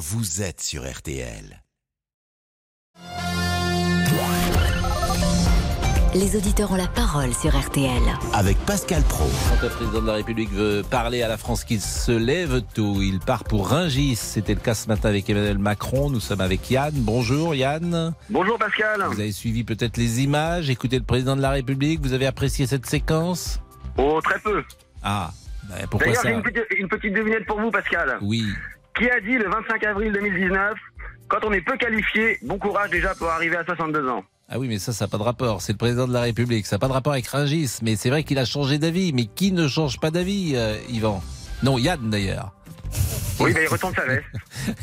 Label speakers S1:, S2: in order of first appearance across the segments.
S1: vous êtes sur RTL.
S2: Les auditeurs ont la parole sur RTL.
S1: Avec Pascal Pro.
S3: Quand le président de la République veut parler à la France qui se lève tôt, il part pour Ringis. C'était le cas ce matin avec Emmanuel Macron. Nous sommes avec Yann. Bonjour Yann.
S4: Bonjour Pascal.
S3: Vous avez suivi peut-être les images, écouté le président de la République. Vous avez apprécié cette séquence?
S4: Oh, très peu.
S3: Ah, ben pourquoi
S4: D'ailleurs,
S3: ça?
S4: j'ai une petite, une petite devinette pour vous, Pascal.
S3: Oui.
S4: Qui a dit le 25 avril 2019 Quand on est peu qualifié, bon courage déjà pour arriver à 62 ans.
S3: Ah oui, mais ça, ça n'a pas de rapport. C'est le président de la République. Ça n'a pas de rapport avec Ringis. Mais c'est vrai qu'il a changé d'avis. Mais qui ne change pas d'avis, euh, Yvan? Non, Yann d'ailleurs.
S4: Oui, mais il retourne sa veste.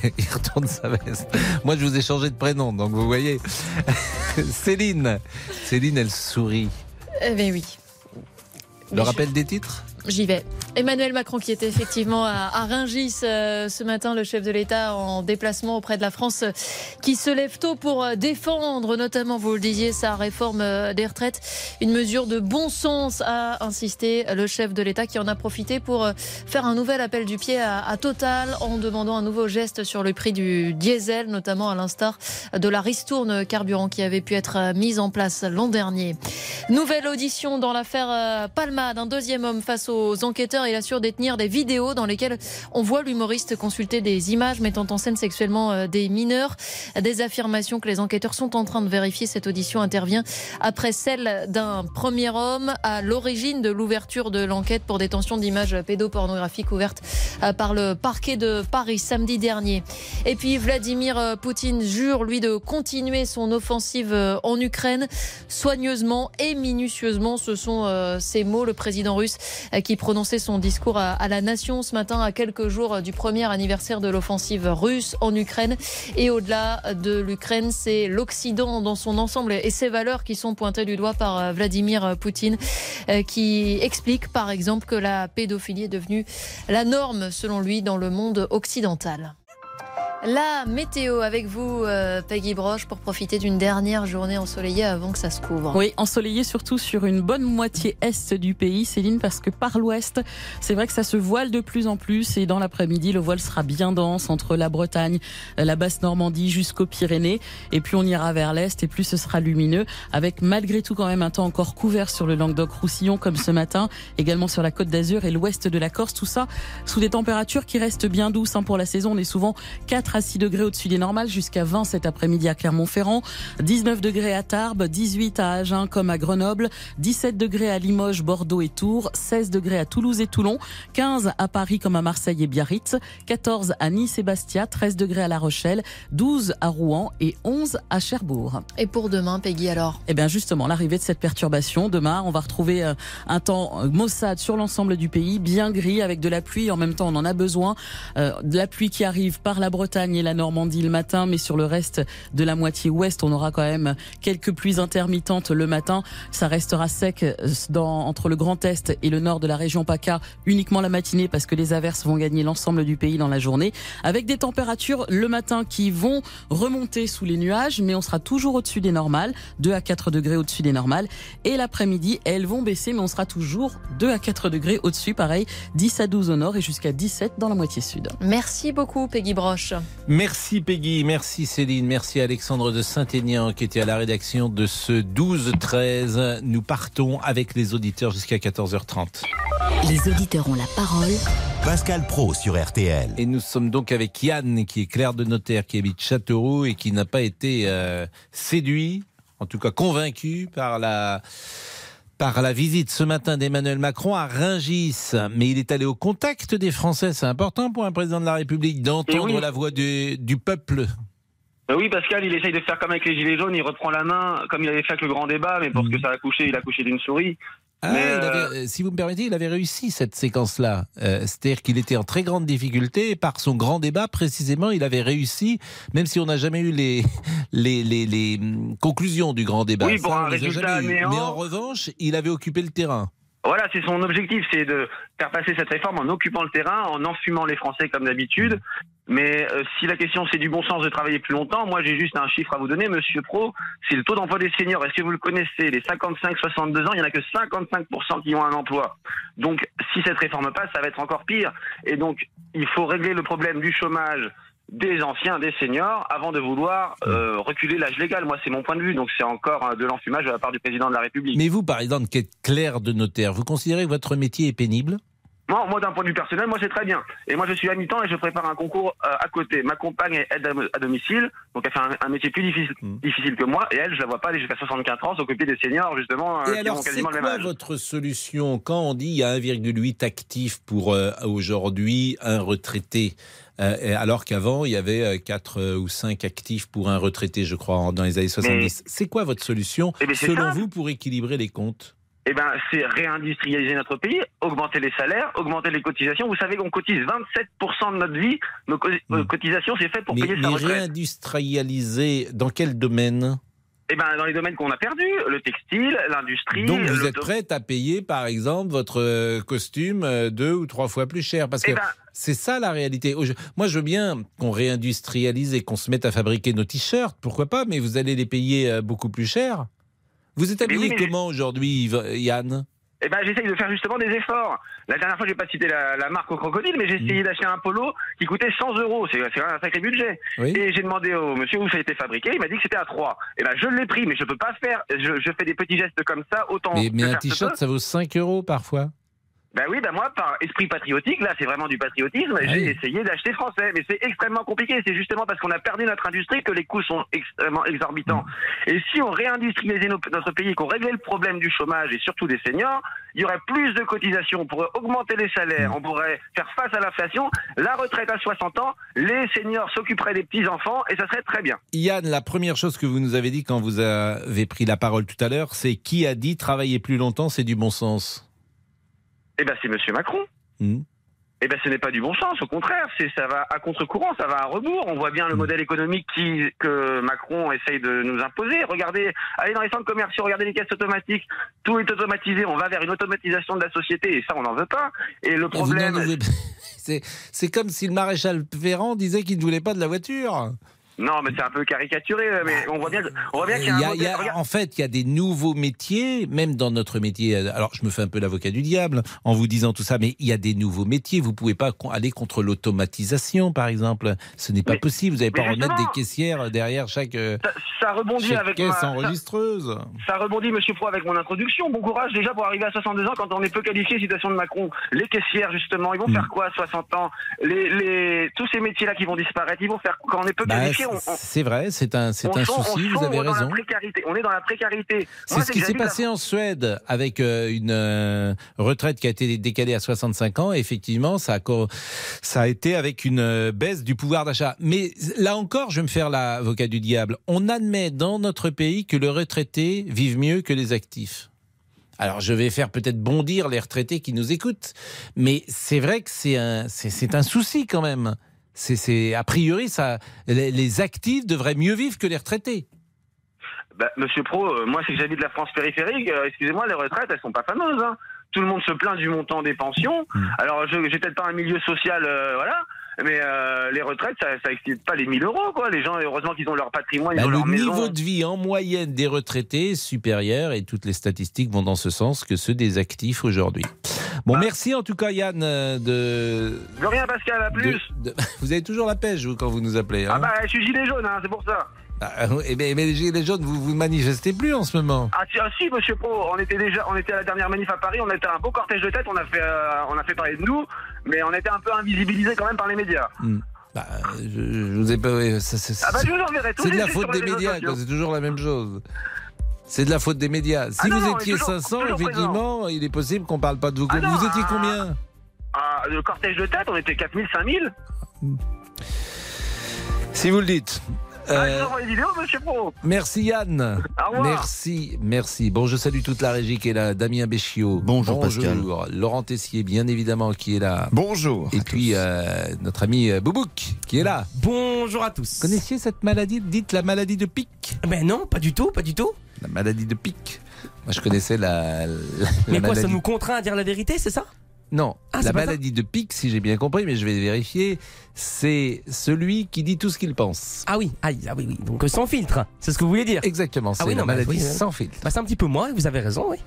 S3: il retourne sa veste. Moi, je vous ai changé de prénom, donc vous voyez. Céline. Céline, elle sourit.
S5: Eh ben oui.
S3: Le
S5: Mais
S3: rappel des titres?
S5: J'y vais. Emmanuel Macron qui était effectivement à, à Rungis euh, ce matin, le chef de l'État en déplacement auprès de la France euh, qui se lève tôt pour euh, défendre notamment, vous le disiez, sa réforme euh, des retraites. Une mesure de bon sens a insisté le chef de l'État qui en a profité pour faire un nouvel appel du pied à, à Total en demandant un nouveau geste sur le prix du diesel, notamment à l'instar de la ristourne carburant qui avait pu être mise en place l'an dernier. Nouvelle audition dans l'affaire euh, Palmade. Un deuxième homme face aux enquêteurs. Il assure détenir des vidéos dans lesquelles on voit l'humoriste consulter des images mettant en scène sexuellement euh, des mineurs. Des affirmations que les enquêteurs sont en train de vérifier. Cette audition intervient après celle d'un premier homme à l'origine de l'ouverture de l'enquête pour détention d'images pédopornographiques ouvertes euh, par le parquet de Paris samedi dernier. Et puis Vladimir euh, Poutine jure, lui, de continuer son offensive en Ukraine soigneusement et minutieusement. Ce sont ces mots, le président russe euh, qui prononçait son discours à, la nation ce matin, à quelques jours du premier anniversaire de l'offensive russe en Ukraine. Et au-delà de l'Ukraine, c'est l'Occident dans son ensemble et ses valeurs qui sont pointées du doigt par euh, Vladimir Poutine, euh, qui explique par exemple que la pédophilie est devenue la norme, selon lui, dans le monde occidental. La météo avec vous, euh, Peggy Broche, pour profiter d'une dernière journée ensoleillée avant que ça se couvre.
S6: Oui, ensoleillé surtout sur une bonne moitié est du pays, Céline, parce que par l'ouest, c'est vrai que ça se voile de plus en plus et dans l'après-midi, le voile sera bien dense entre la Bretagne, la basse Normandie jusqu'aux Pyrénées. Et plus on ira vers l'est et plus ce sera lumineux, avec malgré tout quand même un temps encore couvert sur le Languedoc-Roussillon comme ce matin, également sur la Côte d'Azur et l'ouest de la Corse. Tout ça sous des températures qui restent bien douces hein, pour la saison. On est souvent 4 à 6 degrés au-dessus des normales, jusqu'à 20 cet après-midi à Clermont-Ferrand, 19 degrés à Tarbes, 18 à Agen comme à Grenoble, 17 degrés à Limoges, Bordeaux et Tours, 16 degrés à Toulouse et Toulon, 15 à Paris comme à Marseille et Biarritz, 14 à Nice et Bastia, 13 degrés à La Rochelle, 12 à Rouen et 11 à Cherbourg.
S5: Et pour demain, Peggy, alors?
S6: Eh bien justement, l'arrivée de cette perturbation, demain, on va retrouver euh, un temps euh, maussade sur l'ensemble du pays, bien gris avec de la pluie. En même temps, on en a besoin. Euh, de la pluie qui arrive par la Bretagne et la Normandie le matin, mais sur le reste de la moitié ouest, on aura quand même quelques pluies intermittentes le matin. Ça restera sec euh, dans, entre le Grand Est et le nord de la région PACA uniquement la matinée parce que les averses vont gagner l'ensemble du pays dans la journée avec des températures le matin qui vont remonter sous les nuages, mais on sera toujours au-dessus des normales, 2 à 4 degrés au-dessus des normales. Et l'après-midi, elles vont baisser, mais on sera toujours 2 à 4 degrés au-dessus, pareil, 10 à 12 au nord et jusqu'à 17 dans la moitié sud.
S5: Merci beaucoup, Peggy Broche.
S3: Merci Peggy, merci Céline, merci Alexandre de Saint-Aignan qui était à la rédaction de ce 12-13. Nous partons avec les auditeurs jusqu'à 14h30.
S2: Les auditeurs ont la parole.
S1: Pascal Pro sur RTL.
S3: Et nous sommes donc avec Yann qui est clerc de notaire qui habite Châteauroux et qui n'a pas été euh, séduit, en tout cas convaincu par la par la visite ce matin d'Emmanuel Macron à Ringis. Mais il est allé au contact des Français. C'est important pour un président de la République d'entendre
S4: oui.
S3: la voix du, du peuple.
S4: Euh, Oui, Pascal, il essaye de faire comme avec les Gilets jaunes, il reprend la main, comme il avait fait avec le grand débat, mais pour ce que ça a couché, il a couché d'une souris.
S3: Ah,
S4: Mais,
S3: il
S4: euh,
S3: avait- euh, si vous me permettez, il avait réussi cette séquence-là. Euh, C'est-à-dire qu'il était en très grande difficulté et par son grand débat, précisément, il avait réussi, même si on n'a jamais eu les, les, les, les, hum, conclusions du grand débat.
S4: Oui, pour
S3: Ça,
S4: un résultat néant.
S3: Mais en revanche, il avait occupé le terrain.
S4: Voilà, c'est son objectif, c'est de faire passer cette réforme en occupant le terrain, en enfumant les Français comme d'habitude. Mais euh, si la question c'est du bon sens de travailler plus longtemps, moi j'ai juste un chiffre à vous donner, Monsieur Pro, c'est le taux d'emploi des seniors. Est-ce que vous le connaissez? Les 55-62 ans, il y en a que 55% qui ont un emploi. Donc si cette réforme passe, ça va être encore pire. Et donc il faut régler le problème du chômage des anciens, des seniors, avant de vouloir euh, reculer l'âge légal. Moi, c'est mon point de vue. Donc, c'est encore euh, de l'enfumage de la part du président de la République.
S3: Mais vous, par exemple, qui êtes clerc de notaire, vous considérez que votre métier est pénible?
S4: Moi, moi d'un point de vue personnel, moi, c'est très bien. Et moi, je suis à mi-temps et je prépare un concours euh, à côté. Ma compagne est aide à, à domicile, donc elle fait un, un métier plus difficile,
S3: Mm.
S4: difficile que moi. Et elle, je la vois pas aller jusqu'à 64 ans s'occuper des seniors, justement, euh,
S3: Et
S4: qui
S3: alors,
S4: ont
S3: c'est
S4: quasiment le même
S3: quoi votre solution? Quand on dit il y a 1,8 actifs pour euh, aujourd'hui un retraité euh, et alors qu'avant, il y avait 4 ou 5 actifs pour un retraité, je crois, dans les années 70. C'est quoi votre solution,
S4: Eh c'est
S3: selon vous, pour équilibrer les comptes?
S4: Eh ben, c'est réindustrialiser notre pays, augmenter les salaires, augmenter les cotisations. Vous savez qu'on cotise 27% de notre vie. Nos co- euh, cotisations, c'est fait pour
S3: Mais,
S4: payer sa
S3: mais
S4: retraite.
S3: réindustrialiser, dans quel domaine?
S4: Eh ben, dans les domaines qu'on a perdus, le textile, l'industrie.
S3: Donc vous êtes prête à payer, par exemple, votre euh, costume euh, deux ou trois fois plus cher Parce que
S4: Eh ben,
S3: c'est ça la réalité. Moi, je veux bien qu'on réindustrialise et qu'on se mette à fabriquer nos t-shirts, pourquoi pas, mais vous allez les payer beaucoup plus cher. Vous êtes habillé
S4: oui,
S3: comment aujourd'hui, Yann?
S4: Eh ben, j'essaye de faire justement des efforts. La dernière fois, j'ai pas cité la, la marque au crocodile, mais j'ai
S3: Mm.
S4: essayé d'acheter un polo qui coûtait 100 euros. C'est un sacré budget.
S3: Oui.
S4: Et j'ai demandé au monsieur où ça a été fabriqué. Il m'a dit que c'était à 3. Eh ben, je l'ai pris, mais je peux pas faire. Je, je fais des petits gestes comme ça, autant.
S3: Mais, mais un t-shirt, ça vaut 5 euros parfois.
S4: Ben oui, ben moi, par esprit patriotique, là, c'est vraiment du patriotisme.
S3: Oui.
S4: J'ai essayé d'acheter français, mais c'est extrêmement compliqué. C'est justement parce qu'on a perdu notre industrie que les coûts sont extrêmement exorbitants.
S3: Mm.
S4: Et si on réindustrialisait notre pays, qu'on réglait le problème du chômage et surtout des seniors, il y aurait plus de cotisations, on pourrait augmenter les salaires, on pourrait faire face à l'inflation. La retraite à 60 ans, les seniors s'occuperaient des petits enfants et ça serait très bien.
S3: Yann, la première chose que vous nous avez dit quand vous avez pris la parole tout à l'heure, c'est qui a dit travailler plus longtemps, c'est du bon sens?
S4: Eh ben, c'est Monsieur Macron.
S3: Hmm.
S4: Eh ben, ce n'est pas du bon sens. Au contraire, c'est ça va à contre-courant, ça va à rebours. On voit bien le
S3: Mm.
S4: modèle économique qui, que Macron essaye de nous imposer. Regardez, allez dans les centres commerciaux, regardez les caisses automatiques. Tout est automatisé. On va vers une automatisation de la société et ça, on n'en veut pas. Et le problème,
S3: avez- c'est comme si le maréchal Ferrand disait qu'il ne voulait pas de la voiture.
S4: Non, mais c'est un peu caricaturé. Mais on voit bien, que- on voit bien qu'il y a
S3: y
S4: un
S3: a- y a- en fait, il y a des nouveaux métiers, même dans notre métier. Alors, je me fais un peu l'avocat du diable en vous disant tout ça, mais il y a des nouveaux métiers. Vous pouvez pas aller contre l'automatisation, par exemple. Ce n'est pas
S4: Mais-
S3: possible. Vous n'allez pas remettre des caissières derrière chaque, euh,
S4: ça, ça rebondit
S3: chaque
S4: avec
S3: caisse
S4: ma-
S3: enregistreuse.
S4: Ça rebondit, Monsieur Pro, avec mon introduction. Bon courage déjà pour arriver à 62 ans quand on est peu qualifié, citation de Macron. Les caissières, justement, ils vont
S3: Mm.
S4: faire quoi à 60 ans? Les, les, Tous ces métiers-là qui vont disparaître, ils vont faire quoi? Quand on est peu
S3: Bah,
S4: qualifié, on,
S3: c'est vrai, c'est un, c'est un souci. Vous avez raison.
S4: On est dans la précarité.
S3: C'est ce qui s'est
S4: la
S3: passé en Suède avec euh, une euh, retraite qui a été décalée à 65 ans. Et effectivement, ça a, co- ça a été avec une euh, baisse du pouvoir d'achat. Mais là encore, je vais me faire l'avocat du diable. On admet dans notre pays que les retraités vivent mieux que les actifs. Alors, je vais faire peut-être bondir les retraités qui nous écoutent, mais c'est vrai que c'est un, c'est un souci quand même. C'est, c'est, a priori, ça, les, les actifs devraient mieux vivre que les retraités.
S4: Bah, Monsieur Pro, euh, moi, c'est que j'habite la France périphérique. euh, Excusez-moi, les retraites, elles sont pas fameuses. Hein. Tout le monde se plaint du montant des pensions.
S3: Mm.
S4: Alors, je j'ai peut-être pas un milieu social, euh, voilà. Mais euh, les retraites, ça, ça excite pas les 1000 euros, quoi. Les gens, heureusement qu'ils ont leur patrimoine, ils
S3: Bah,
S4: ont
S3: le
S4: leur maison.
S3: niveau de vie en moyenne des retraités est supérieur et toutes les statistiques vont dans ce sens que ceux des actifs aujourd'hui. Bon,
S4: Bah.
S3: merci en tout cas Yann euh, de,
S4: De rien, Pascal, à plus.
S3: de- de- Vous avez toujours la pêche vous, quand vous nous appelez. Hein
S4: Ah bah, je suis gilet jaune, hein, c'est pour ça.
S3: Ah, mais les gilets jaunes, vous vous manifestez plus en ce moment.
S4: Ah, si, ah, si, monsieur Pro, on était déjà, on était à la dernière manif à Paris, on était un beau cortège de tête, on a fait, euh, on a fait parler de nous, mais on était un peu invisibilisé quand même par les médias.
S3: Bah, je, je vous ai pas.
S4: Ah bah,
S3: c'est de la faute des médias, c'est toujours la même chose. C'est de la faute des médias. Si
S4: Ah non,
S3: vous
S4: non,
S3: étiez
S4: toujours-
S3: 500,
S4: toujours
S3: effectivement, il est possible qu'on parle pas de vous.
S4: Ah non,
S3: vous étiez combien?
S4: Ah, le cortège de tête, on était 4000, 5000.
S3: Si vous le dites.
S4: Ah,
S3: Euh,
S4: vous envoie les vidéos, monsieur Pro.
S3: Merci Yann.
S4: Au revoir.
S3: Merci, merci. Bon, je salue toute la régie qui est là. Damien Béchiot.
S7: Bonjour, Pascal.
S3: Laurent Tessier, bien évidemment, qui est là.
S7: Bonjour.
S3: Et puis euh, notre ami euh, Boubouk, qui est là.
S8: Bonjour à tous.
S3: Connaissiez cette maladie? Dites la maladie de pic?
S8: Ben non, pas du tout, pas du tout.
S3: La maladie de pic. Moi, je connaissais la. la
S8: Mais quoi,
S3: maladie.
S8: ça nous contraint à dire la vérité, c'est ça?
S3: Non,
S8: Ah,
S3: la maladie de pic, si j'ai bien compris, mais je vais vérifier, c'est celui qui dit tout ce qu'il pense.
S8: Ah oui, ah, ah oui, oui. Donc sans filtre, c'est ce que vous voulez dire.
S3: Exactement, c'est
S8: Ah oui,
S3: la
S8: non,
S3: maladie
S8: oui, oui.
S3: sans filtre.
S8: Bah, c'est un petit peu moi, vous avez raison, oui.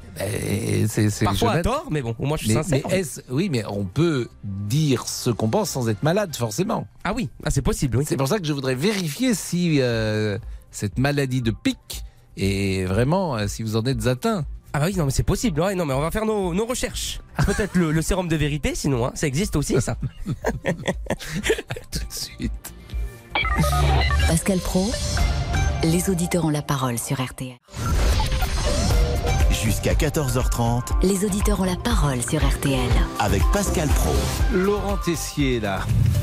S3: C'est,
S8: Parfois à tort, mais bon, au moins je suis
S3: Mais,
S8: sincère.
S3: mais oui, mais on peut dire ce qu'on pense sans être malade, forcément.
S8: Ah oui, ah, c'est possible, oui.
S3: C'est pour ça que je voudrais vérifier si euh, cette maladie de pic est vraiment, euh, si vous en êtes atteint.
S8: Ah bah oui, non mais c'est possible, ouais, non mais on va faire nos, nos recherches. Peut-être le, le sérum de vérité, sinon, hein, ça existe aussi, ça.
S3: Tout de suite.
S2: Pascal Pro, les auditeurs ont la parole sur RTL.
S1: Jusqu'à 14h30
S2: Les auditeurs ont la parole sur RTL.
S1: avec Pascal Pro.
S3: Laurent Tessier, là.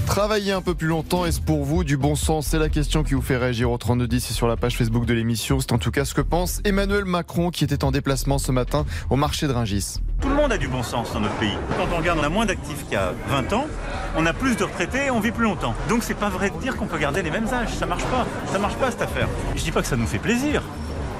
S7: Travailler un peu plus longtemps, est-ce pour vous du bon sens? C'est la question qui vous fait réagir au 3210 et sur la page Facebook de l'émission. C'est en tout cas ce que pense Emmanuel Macron qui était en déplacement ce matin au marché de Ringis.
S9: Tout le monde a du bon sens dans notre pays. Quand on regarde, on a moins d'actifs qu'il y a 20 ans, on a plus de retraités et on vit plus longtemps. Donc c'est pas vrai de dire qu'on peut garder les mêmes âges. Ça marche pas. Ça marche pas cette affaire. Je dis pas que ça nous fait plaisir.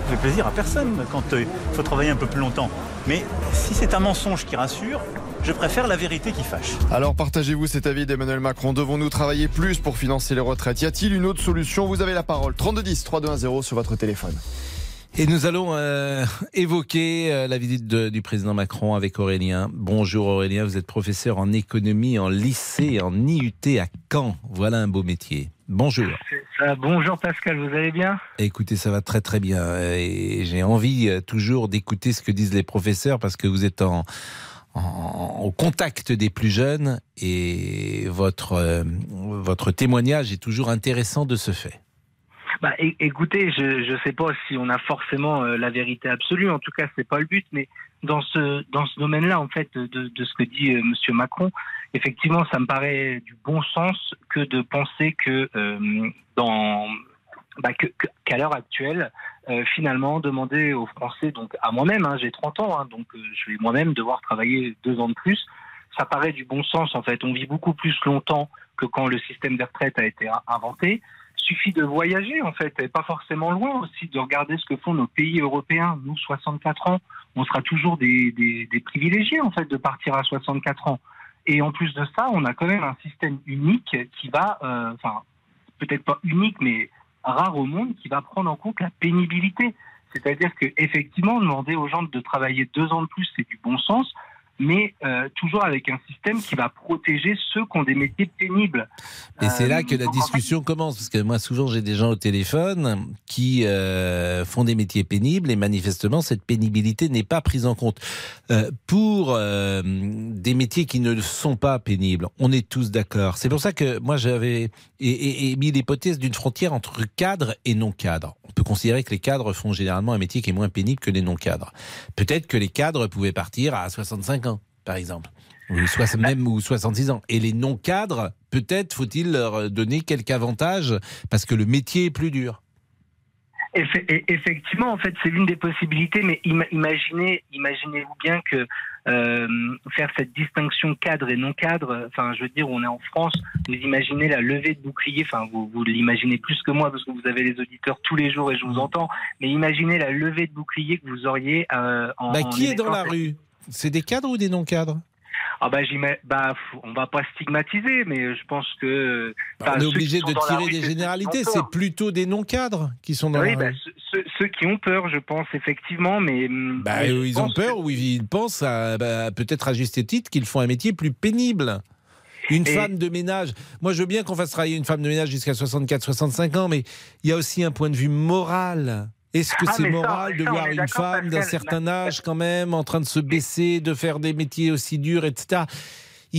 S9: Ça fait plaisir à personne quand euh, il faut travailler un peu plus longtemps. Mais si c'est un mensonge qui rassure, je préfère la vérité qui fâche.
S7: Alors partagez-vous cet avis d'Emmanuel Macron. Devons-nous travailler plus pour financer les retraites? Y a-t-il une autre solution? Vous avez la parole. 3210 3210 sur votre téléphone.
S3: Et nous allons euh, évoquer euh, la visite de- du président Macron avec Aurélien. Bonjour Aurélien, vous êtes professeur en économie en lycée, en IUT à Caen. Voilà un beau métier. Bonjour.
S10: Ça, bonjour Pascal, vous allez bien?
S3: Écoutez, ça va très très bien. Et j'ai envie euh, toujours d'écouter ce que disent les professeurs parce que vous êtes en, en- au contact des plus jeunes et votre, euh, votre témoignage est toujours intéressant de ce fait.
S10: bah, Écoutez, je ne sais pas si on a forcément euh, la vérité absolue, en tout cas c'est pas le but, mais dans ce, dans ce domaine-là, en fait, de, de ce que dit Monsieur Macron, effectivement, ça me paraît du bon sens que de penser que euh, bah, qu'à l'heure actuelle, euh, finalement, demander aux Français, donc à moi-même, hein, j'ai 30 ans, hein, donc euh, je vais moi-même devoir travailler deux ans de plus, ça paraît du bon sens en fait. On vit beaucoup plus longtemps que quand le système des retraites a été inventé. Suffit de voyager en fait, et pas forcément loin aussi, de regarder ce que font nos pays européens. Nous, 64 ans, on sera toujours des, des, des privilégiés en fait de partir à 64 ans. Et en plus de ça, on a quand même un système unique qui va, euh, enfin, peut-être pas unique, mais rare au monde, qui va prendre en compte la pénibilité. C'est-à-dire que effectivement, demander aux gens de travailler deux ans de plus, c'est du bon sens, mais euh, toujours avec un système qui va protéger ceux qui ont des métiers pénibles.
S3: Et c'est
S10: Euh,
S3: là que la discussion commence, parce que moi souvent j'ai des gens au téléphone qui euh, font des métiers pénibles et manifestement cette pénibilité n'est pas prise en compte. Pour des métiers qui ne sont pas pénibles, on est tous d'accord. C'est pour ça que moi j'avais émis l'hypothèse d'une frontière entre cadre et non cadre. On peut considérer que les cadres font généralement un métier qui est moins pénible que les non cadres. Peut-être que les cadres pouvaient partir à 65 ans, par exemple. Ou même ou 66 ans. Et les non-cadres, peut-être faut-il leur donner quelques avantages parce que le métier est plus dur.
S10: Effectivement, en fait, c'est l'une des possibilités, mais ima- imaginez, imaginez-vous bien que euh, faire cette distinction cadre et non cadre, enfin, je veux dire, on est en France, vous imaginez la levée de bouclier, enfin, vous, vous l'imaginez plus que moi parce que vous avez les auditeurs tous les jours et je vous entends, mais imaginez la levée de bouclier que vous auriez euh, en.
S3: Bah,
S10: en
S3: qui est dans la rue? C'est des cadres ou des non-cadres?
S10: Ah bah, bah, on va pas stigmatiser, mais je pense que.
S3: Bah, On est obligé de tirer
S10: rue,
S3: des généralités. C'est
S10: peur.
S3: plutôt des non-cadres qui sont dans
S10: Oui,
S3: la
S10: bah,
S3: rue.
S10: ceux, ceux- ceux qui ont peur, je pense, effectivement, mais.
S3: Bah,
S10: mais
S3: ils ont
S10: pense que-
S3: peur ou ils pensent, à, bah, peut-être à juste titre, qu'ils font un métier plus pénible. Une
S10: Et-
S3: femme de ménage. Moi, je veux bien qu'on fasse travailler une femme de ménage jusqu'à 64-65 ans, mais il y a aussi un point de vue moral. Est-ce que
S10: Ah,
S3: c'est
S10: ça,
S3: moral de
S10: ça,
S3: voir une femme d'un certain âge quand même en train de se baisser, de faire des métiers aussi durs, etc.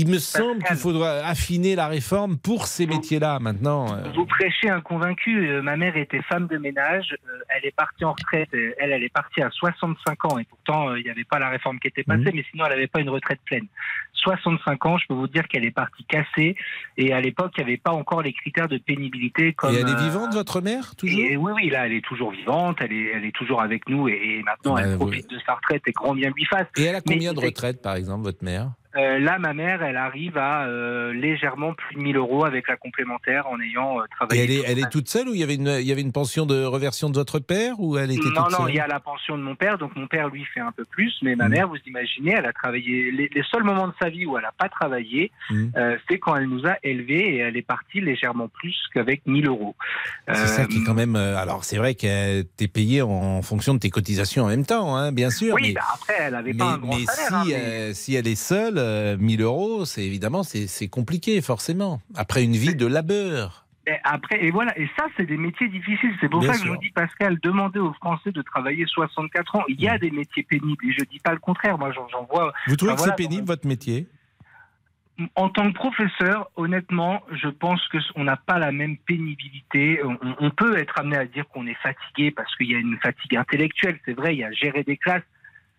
S3: Il me semble qu'il faudra affiner la réforme pour ces métiers-là maintenant. euh.
S10: Vous prêchez un convaincu. Euh, ma mère était femme de ménage. Euh, elle est partie en retraite. Elle, elle est partie à 65 ans. Et pourtant, il n'y avait pas la réforme qui était passée,
S3: Mhm.
S10: mais sinon, elle n'avait pas une retraite pleine. 65 ans, je peux vous dire qu'elle est partie cassée. Et à l'époque, il n'y avait pas encore les critères de pénibilité. Comme,
S3: Et elle est vivante, votre mère, toujours
S10: et oui, oui, là, elle est toujours vivante. Elle est, elle est toujours avec nous. Et, et maintenant,
S3: Bah,
S10: elle profite de sa retraite et grand bien lui fasse.
S3: Et elle a
S10: Mais
S3: combien de retraites, par exemple, votre mère?
S10: Euh, là, ma mère, elle arrive à euh, légèrement plus de 1000 euros avec la complémentaire en ayant euh,
S3: Et
S10: travaillé.
S3: elle est,
S10: toute
S3: elle
S10: sa
S3: est toute seule ou il y avait une, il y avait une pension de reversion de votre père ou elle était
S10: non,
S3: toute
S10: non,
S3: seule
S10: il y a la pension de mon père, donc mon père lui fait un peu plus, mais ma
S3: Mhm.
S10: mère, vous imaginez, elle a travaillé. Les, les seuls moments de sa vie où elle n'a pas travaillé, euh, c'est quand elle nous a élevés et elle est partie légèrement plus qu'avec 1000 euros.
S3: C'est ça qui est quand même. Alors c'est vrai que t'es payé en fonction de tes cotisations en même temps, hein, bien sûr.
S10: Oui,
S3: mais,
S10: bah après, elle avait
S3: mais,
S10: pas un grand
S3: mais
S10: salaire.
S3: si,
S10: hein, mais-
S3: si elle est seule, euh, 1000 euros, c'est évidemment c'est compliqué forcément. Après une vie de labeur.
S10: Et après, et voilà, et ça, c'est des métiers difficiles. C'est pour
S3: Bien
S10: ça que je vous dis, Pascal, demandez aux Français de travailler 64 ans. Il y a
S3: Mm.
S10: des métiers pénibles, et je dis pas le contraire. Moi, j'en vois.
S3: Vous trouvez
S10: Enfin,
S3: que
S10: voilà,
S3: c'est pénible votre métier?
S10: En tant que professeur, honnêtement, je pense que on n'a pas la même pénibilité. On, on peut être amené à dire qu'on est fatigué parce qu'il y a une fatigue intellectuelle. C'est vrai, il y a gérer des classes,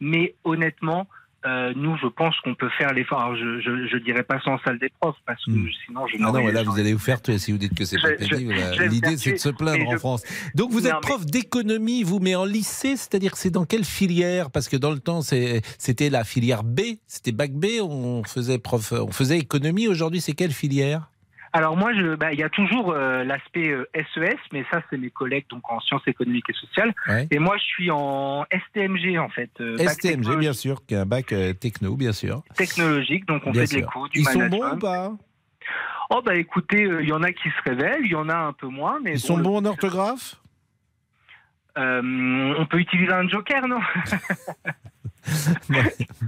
S10: mais honnêtement. Euh, nous, je pense qu'on peut faire l'effort. Alors, Je, je, je dirais pas en salle des profs parce que
S3: Mm.
S10: sinon je
S3: Ah non, là, vous allez vous faire tuer si vous dites que c'est pas pénible. L'idée, c'est de se plaindre en
S10: je-
S3: France. Donc, vous
S10: Non,
S3: êtes
S10: mais-
S3: prof d'économie, vous, mais en lycée, c'est-à-dire que c'est dans quelle filière? Parce que dans le temps, c'est- c'était la filière B, c'était bac B, on faisait prof, on faisait économie. Aujourd'hui, c'est quelle filière?
S10: Alors moi, bah, il y a toujours euh, l'aspect euh, SES, mais ça, c'est mes collègues donc en sciences économiques et sociales.
S3: Ouais.
S10: Et moi, je suis en STMG en fait. euh,
S3: STMG, bien sûr, qui est un bac euh, techno, bien sûr.
S10: Technologique, donc on
S3: Bien
S10: fait de
S3: sûr.
S10: l'éco, du
S3: Ils sont bons ou pas?
S10: Oh bah écoutez, il y en a qui se révèlent, il y en a un peu moins, mais
S3: Ils
S10: bon,
S3: sont bons en orthographe?
S10: On peut utiliser un joker, non?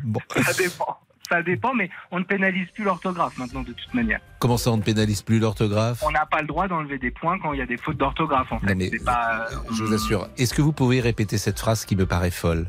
S3: Bon.
S10: Ça dépend. Ça dépend, mais on ne pénalise plus l'orthographe maintenant de toute manière.
S3: Comment ça, on ne pénalise plus l'orthographe?
S10: On n'a pas le droit d'enlever des points quand il y a des fautes d'orthographe en fait.
S3: Mais-
S10: pas, euh,
S3: Je vous assure. Est-ce que vous pouvez répéter cette phrase qui me paraît folle?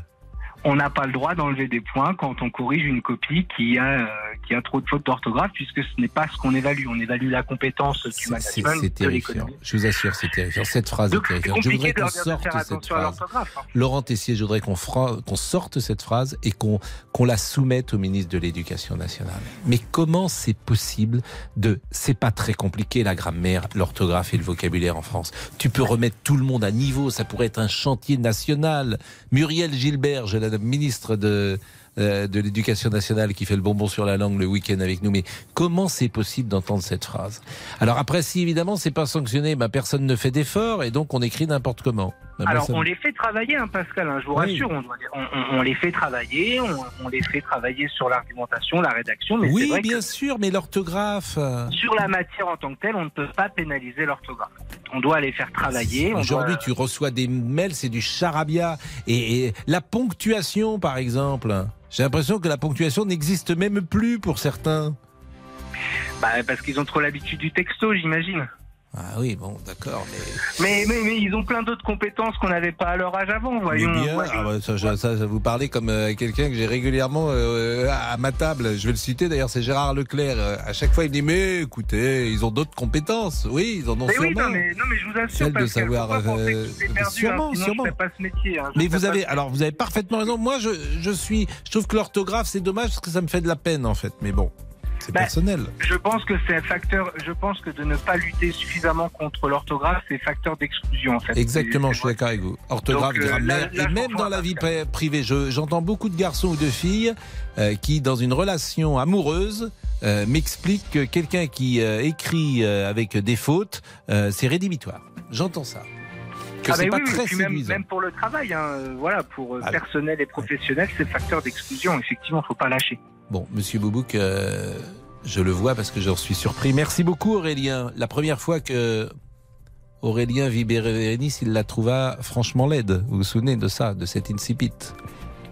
S10: On n'a pas le droit d'enlever des points quand on corrige une copie qui a, euh, qui a trop de fautes d'orthographe, puisque ce n'est pas ce qu'on évalue. On évalue la compétence du management,
S3: c'est terrifiant. Je vous assure, c'est terrifiant. Cette phrase est
S10: Donc c'est
S3: terrifiante. Je voudrais qu'on sorte cette phrase.
S10: hein.
S3: Laurent Tessier, je voudrais qu'on qu'on sorte cette phrase et qu'on qu'on la soumette au ministre de l'Éducation nationale. Mais comment c'est possible de... C'est pas très compliqué la grammaire, l'orthographe et le vocabulaire en France. Tu peux remettre tout le monde à niveau, ça pourrait être un chantier national. Muriel Gilbert, je la ministre de, de l'Éducation nationale qui fait le bonbon sur la langue le week-end avec nous. Mais comment c'est possible d'entendre cette phrase? Alors après, si évidemment c'est pas sanctionné, ben, personne ne fait d'effort et donc on écrit n'importe comment.
S10: Alors,
S3: ça
S10: on les fait travailler, hein, Pascal, hein, je vous
S3: Oui.
S10: rassure. On, doit- on- on- on les fait travailler, on, les fait travailler sur l'argumentation, la rédaction, mais
S3: Oui,
S10: vrai
S3: bien sûr, mais l'orthographe. euh,
S10: sur la matière en tant que telle, on ne peut pas pénaliser l'orthographe. On doit les faire travailler.
S3: Aujourd'hui,
S10: doit-
S3: tu reçois des mails, c'est du charabia. Et, et la ponctuation, par exemple. J'ai l'impression que la ponctuation n'existe même plus pour certains.
S10: Bah, parce qu'ils ont trop l'habitude du texto, j'imagine.
S3: Ah oui, bon, d'accord, mais.
S10: Mais, mais, mais ils ont plein d'autres compétences qu'on n'avait pas à leur âge avant,
S3: Mais
S10: voyons.
S3: bien,
S10: voyons.
S3: ah bah, ça, je- ça, ça vous parlez comme euh, quelqu'un que j'ai régulièrement euh, à ma table. Je vais le citer d'ailleurs, c'est Gérard Leclerc. Euh, À chaque fois, il me dit Mais écoutez, ils ont d'autres compétences. Oui, ils en ont
S10: Mais oui,
S3: sûrement.
S10: non mais, non, mais je vous assure,
S3: Celle de
S10: Pascal,
S3: savoir,
S10: pas
S3: euh,
S10: perdu,
S3: sûrement,
S10: hein,
S3: sûrement.
S10: je pas ce métier. hein,
S3: Mais vous avez, alors vous avez parfaitement raison. Moi, je, je suis, je trouve que l'orthographe c'est dommage parce que ça me fait de la peine en fait. Mais bon, c'est
S10: Bah,
S3: personnel.
S10: Je pense que c'est un facteur. Je pense que de ne pas lutter suffisamment contre l'orthographe, c'est facteur d'exclusion en fait.
S3: Exactement, je suis d'accord avec vous. Orthographe,
S10: Donc, euh,
S3: grammaire,
S10: là- là,
S3: et même dans la vie pri- privée, je- j'entends beaucoup de garçons ou de filles euh, qui, dans une relation amoureuse, euh, m'expliquent que quelqu'un qui euh, écrit avec des fautes, c'est rédhibitoire. J'entends ça. Que
S10: Ah
S3: c'est
S10: bah
S3: pas
S10: oui,
S3: très
S10: même, même pour le travail, hein, voilà, pour
S3: Ah.
S10: personnel et professionnel, c'est facteur d'exclusion. Effectivement, faut pas lâcher.
S3: Bon, Monsieur Boubouk, euh, je le vois parce que j'en suis surpris. Merci beaucoup Aurélien. La première fois que Aurélien vit Bérénice, il la trouva franchement laide. Vous vous souvenez de ça, de cet incipit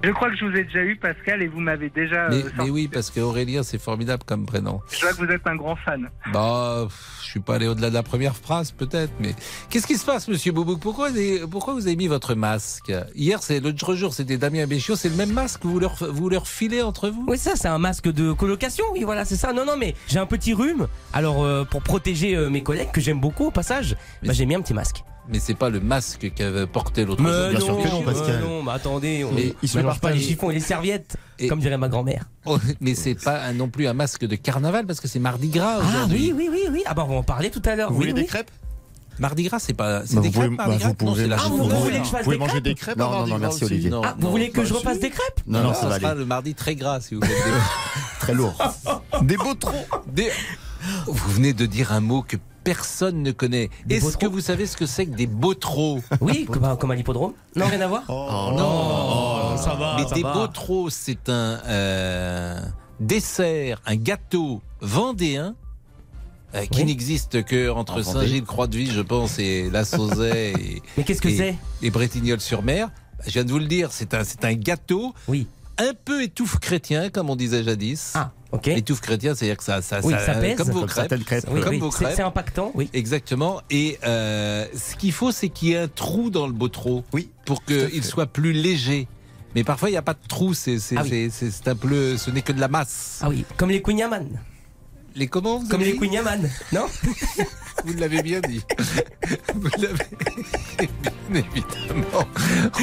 S10: Je crois que je vous ai déjà eu, Pascal, et vous m'avez déjà.
S3: mais,
S10: euh,
S3: mais oui, parce qu'Aurélien, c'est formidable comme prénom.
S10: Je vois que vous êtes un grand fan.
S3: Bah, pff, je suis pas allé au-delà de la première phrase, peut-être, mais qu'est-ce qui se passe, Monsieur Boubouk? Pourquoi, vous avez- pourquoi vous avez mis votre masque? Hier, c'est l'autre jour, c'était Damien Béchiot, c'est le même masque? Que vous leur, vous leur filez entre vous?
S8: Oui, ça, c'est un masque de colocation. Oui, voilà, c'est ça. Non, non, mais j'ai un petit rhume. Alors, euh, pour protéger euh, mes collègues, que j'aime beaucoup au passage, bah, j'ai mis un petit masque.
S3: Mais c'est pas le masque qu'avait porté l'autre jour.
S8: Mais
S7: bien sûr que non,
S8: mais
S7: Pascal.
S8: non, mais attendez, on
S3: Mais
S7: il se
S8: mélange pas les chiffons et les serviettes,
S3: Et-
S8: comme dirait ma grand-mère.
S3: Oh, mais c'est pas un- non plus un masque de carnaval parce que c'est Mardi Gras
S8: Ah
S3: aujourd'hui.
S8: oui, oui, oui, oui. Ah bah, on va en parler tout à l'heure.
S7: Vous
S8: oui,
S7: voulez
S8: oui.
S7: des crêpes?
S3: Mardi Gras, c'est pas. C'est
S7: Bah,
S3: des
S7: vous pouvez-
S3: crêpes,
S7: bah, vous
S3: Non,
S7: pouvez-
S3: c'est la
S8: Ah, vous voulez que je fasse
S7: Vous pouvez
S8: des
S7: manger
S8: crêpes
S7: des crêpes
S11: Non, non, merci,
S7: aussi
S11: Olivier.
S3: Non,
S8: Ah, vous
S3: non,
S8: voulez que
S3: bah,
S8: je
S3: si.
S8: refasse des crêpes?
S7: Non, non,
S3: ça
S7: ça va
S3: sera
S7: aller.
S3: le mardi très gras si vous faites des...
S1: Très lourd.
S7: Des beaux trop.
S3: Des... Vous venez de dire un mot que personne ne connaît. Est-ce que vous savez ce que c'est que des beaux-traux
S8: Oui, comme, comme à l'hippodrome. Non, rien à voir
S3: Oh, non
S8: ça va,
S3: Mais
S8: ça
S3: des
S8: va.
S3: beaux-traux, c'est un euh, dessert, un gâteau vendéen euh, qui
S8: Oui.
S3: n'existe que entre. Saint-Gilles-Croix-de-Vie, je pense, et La Sauzet et,
S8: Mais qu'est-ce que
S3: et-
S8: c'est?
S3: et Bretignolles-sur-Mer. Je viens de vous le dire, c'est un, c'est un gâteau
S8: Oui.
S3: un peu étouffe chrétien, comme on disait jadis.
S8: Ah, ok.
S3: Étouffe chrétien, c'est-à-dire que ça, ça,
S8: Oui, ça pèse.
S3: comme vos
S1: Comme
S3: crêpes.
S1: certaines crêpes.
S8: Oui,
S3: comme
S8: oui,
S3: vos
S8: c'est
S3: crêpes.
S8: c'est impactant, oui.
S3: Exactement. Et euh, ce qu'il faut, c'est qu'il y ait un trou dans le beau-trot.
S1: Oui,
S3: Pour qu'il soit plus léger. Mais parfois, il n'y a pas de trou. C'est c'est-
S8: Ah
S3: un peu. Ce n'est que de la masse.
S8: Ah oui, comme les Queen Yaman.
S3: Les comment vous
S8: Comme
S3: avez
S8: les Queen Yaman, non
S3: Vous l'avez bien dit. Vous l'avez bien évidemment.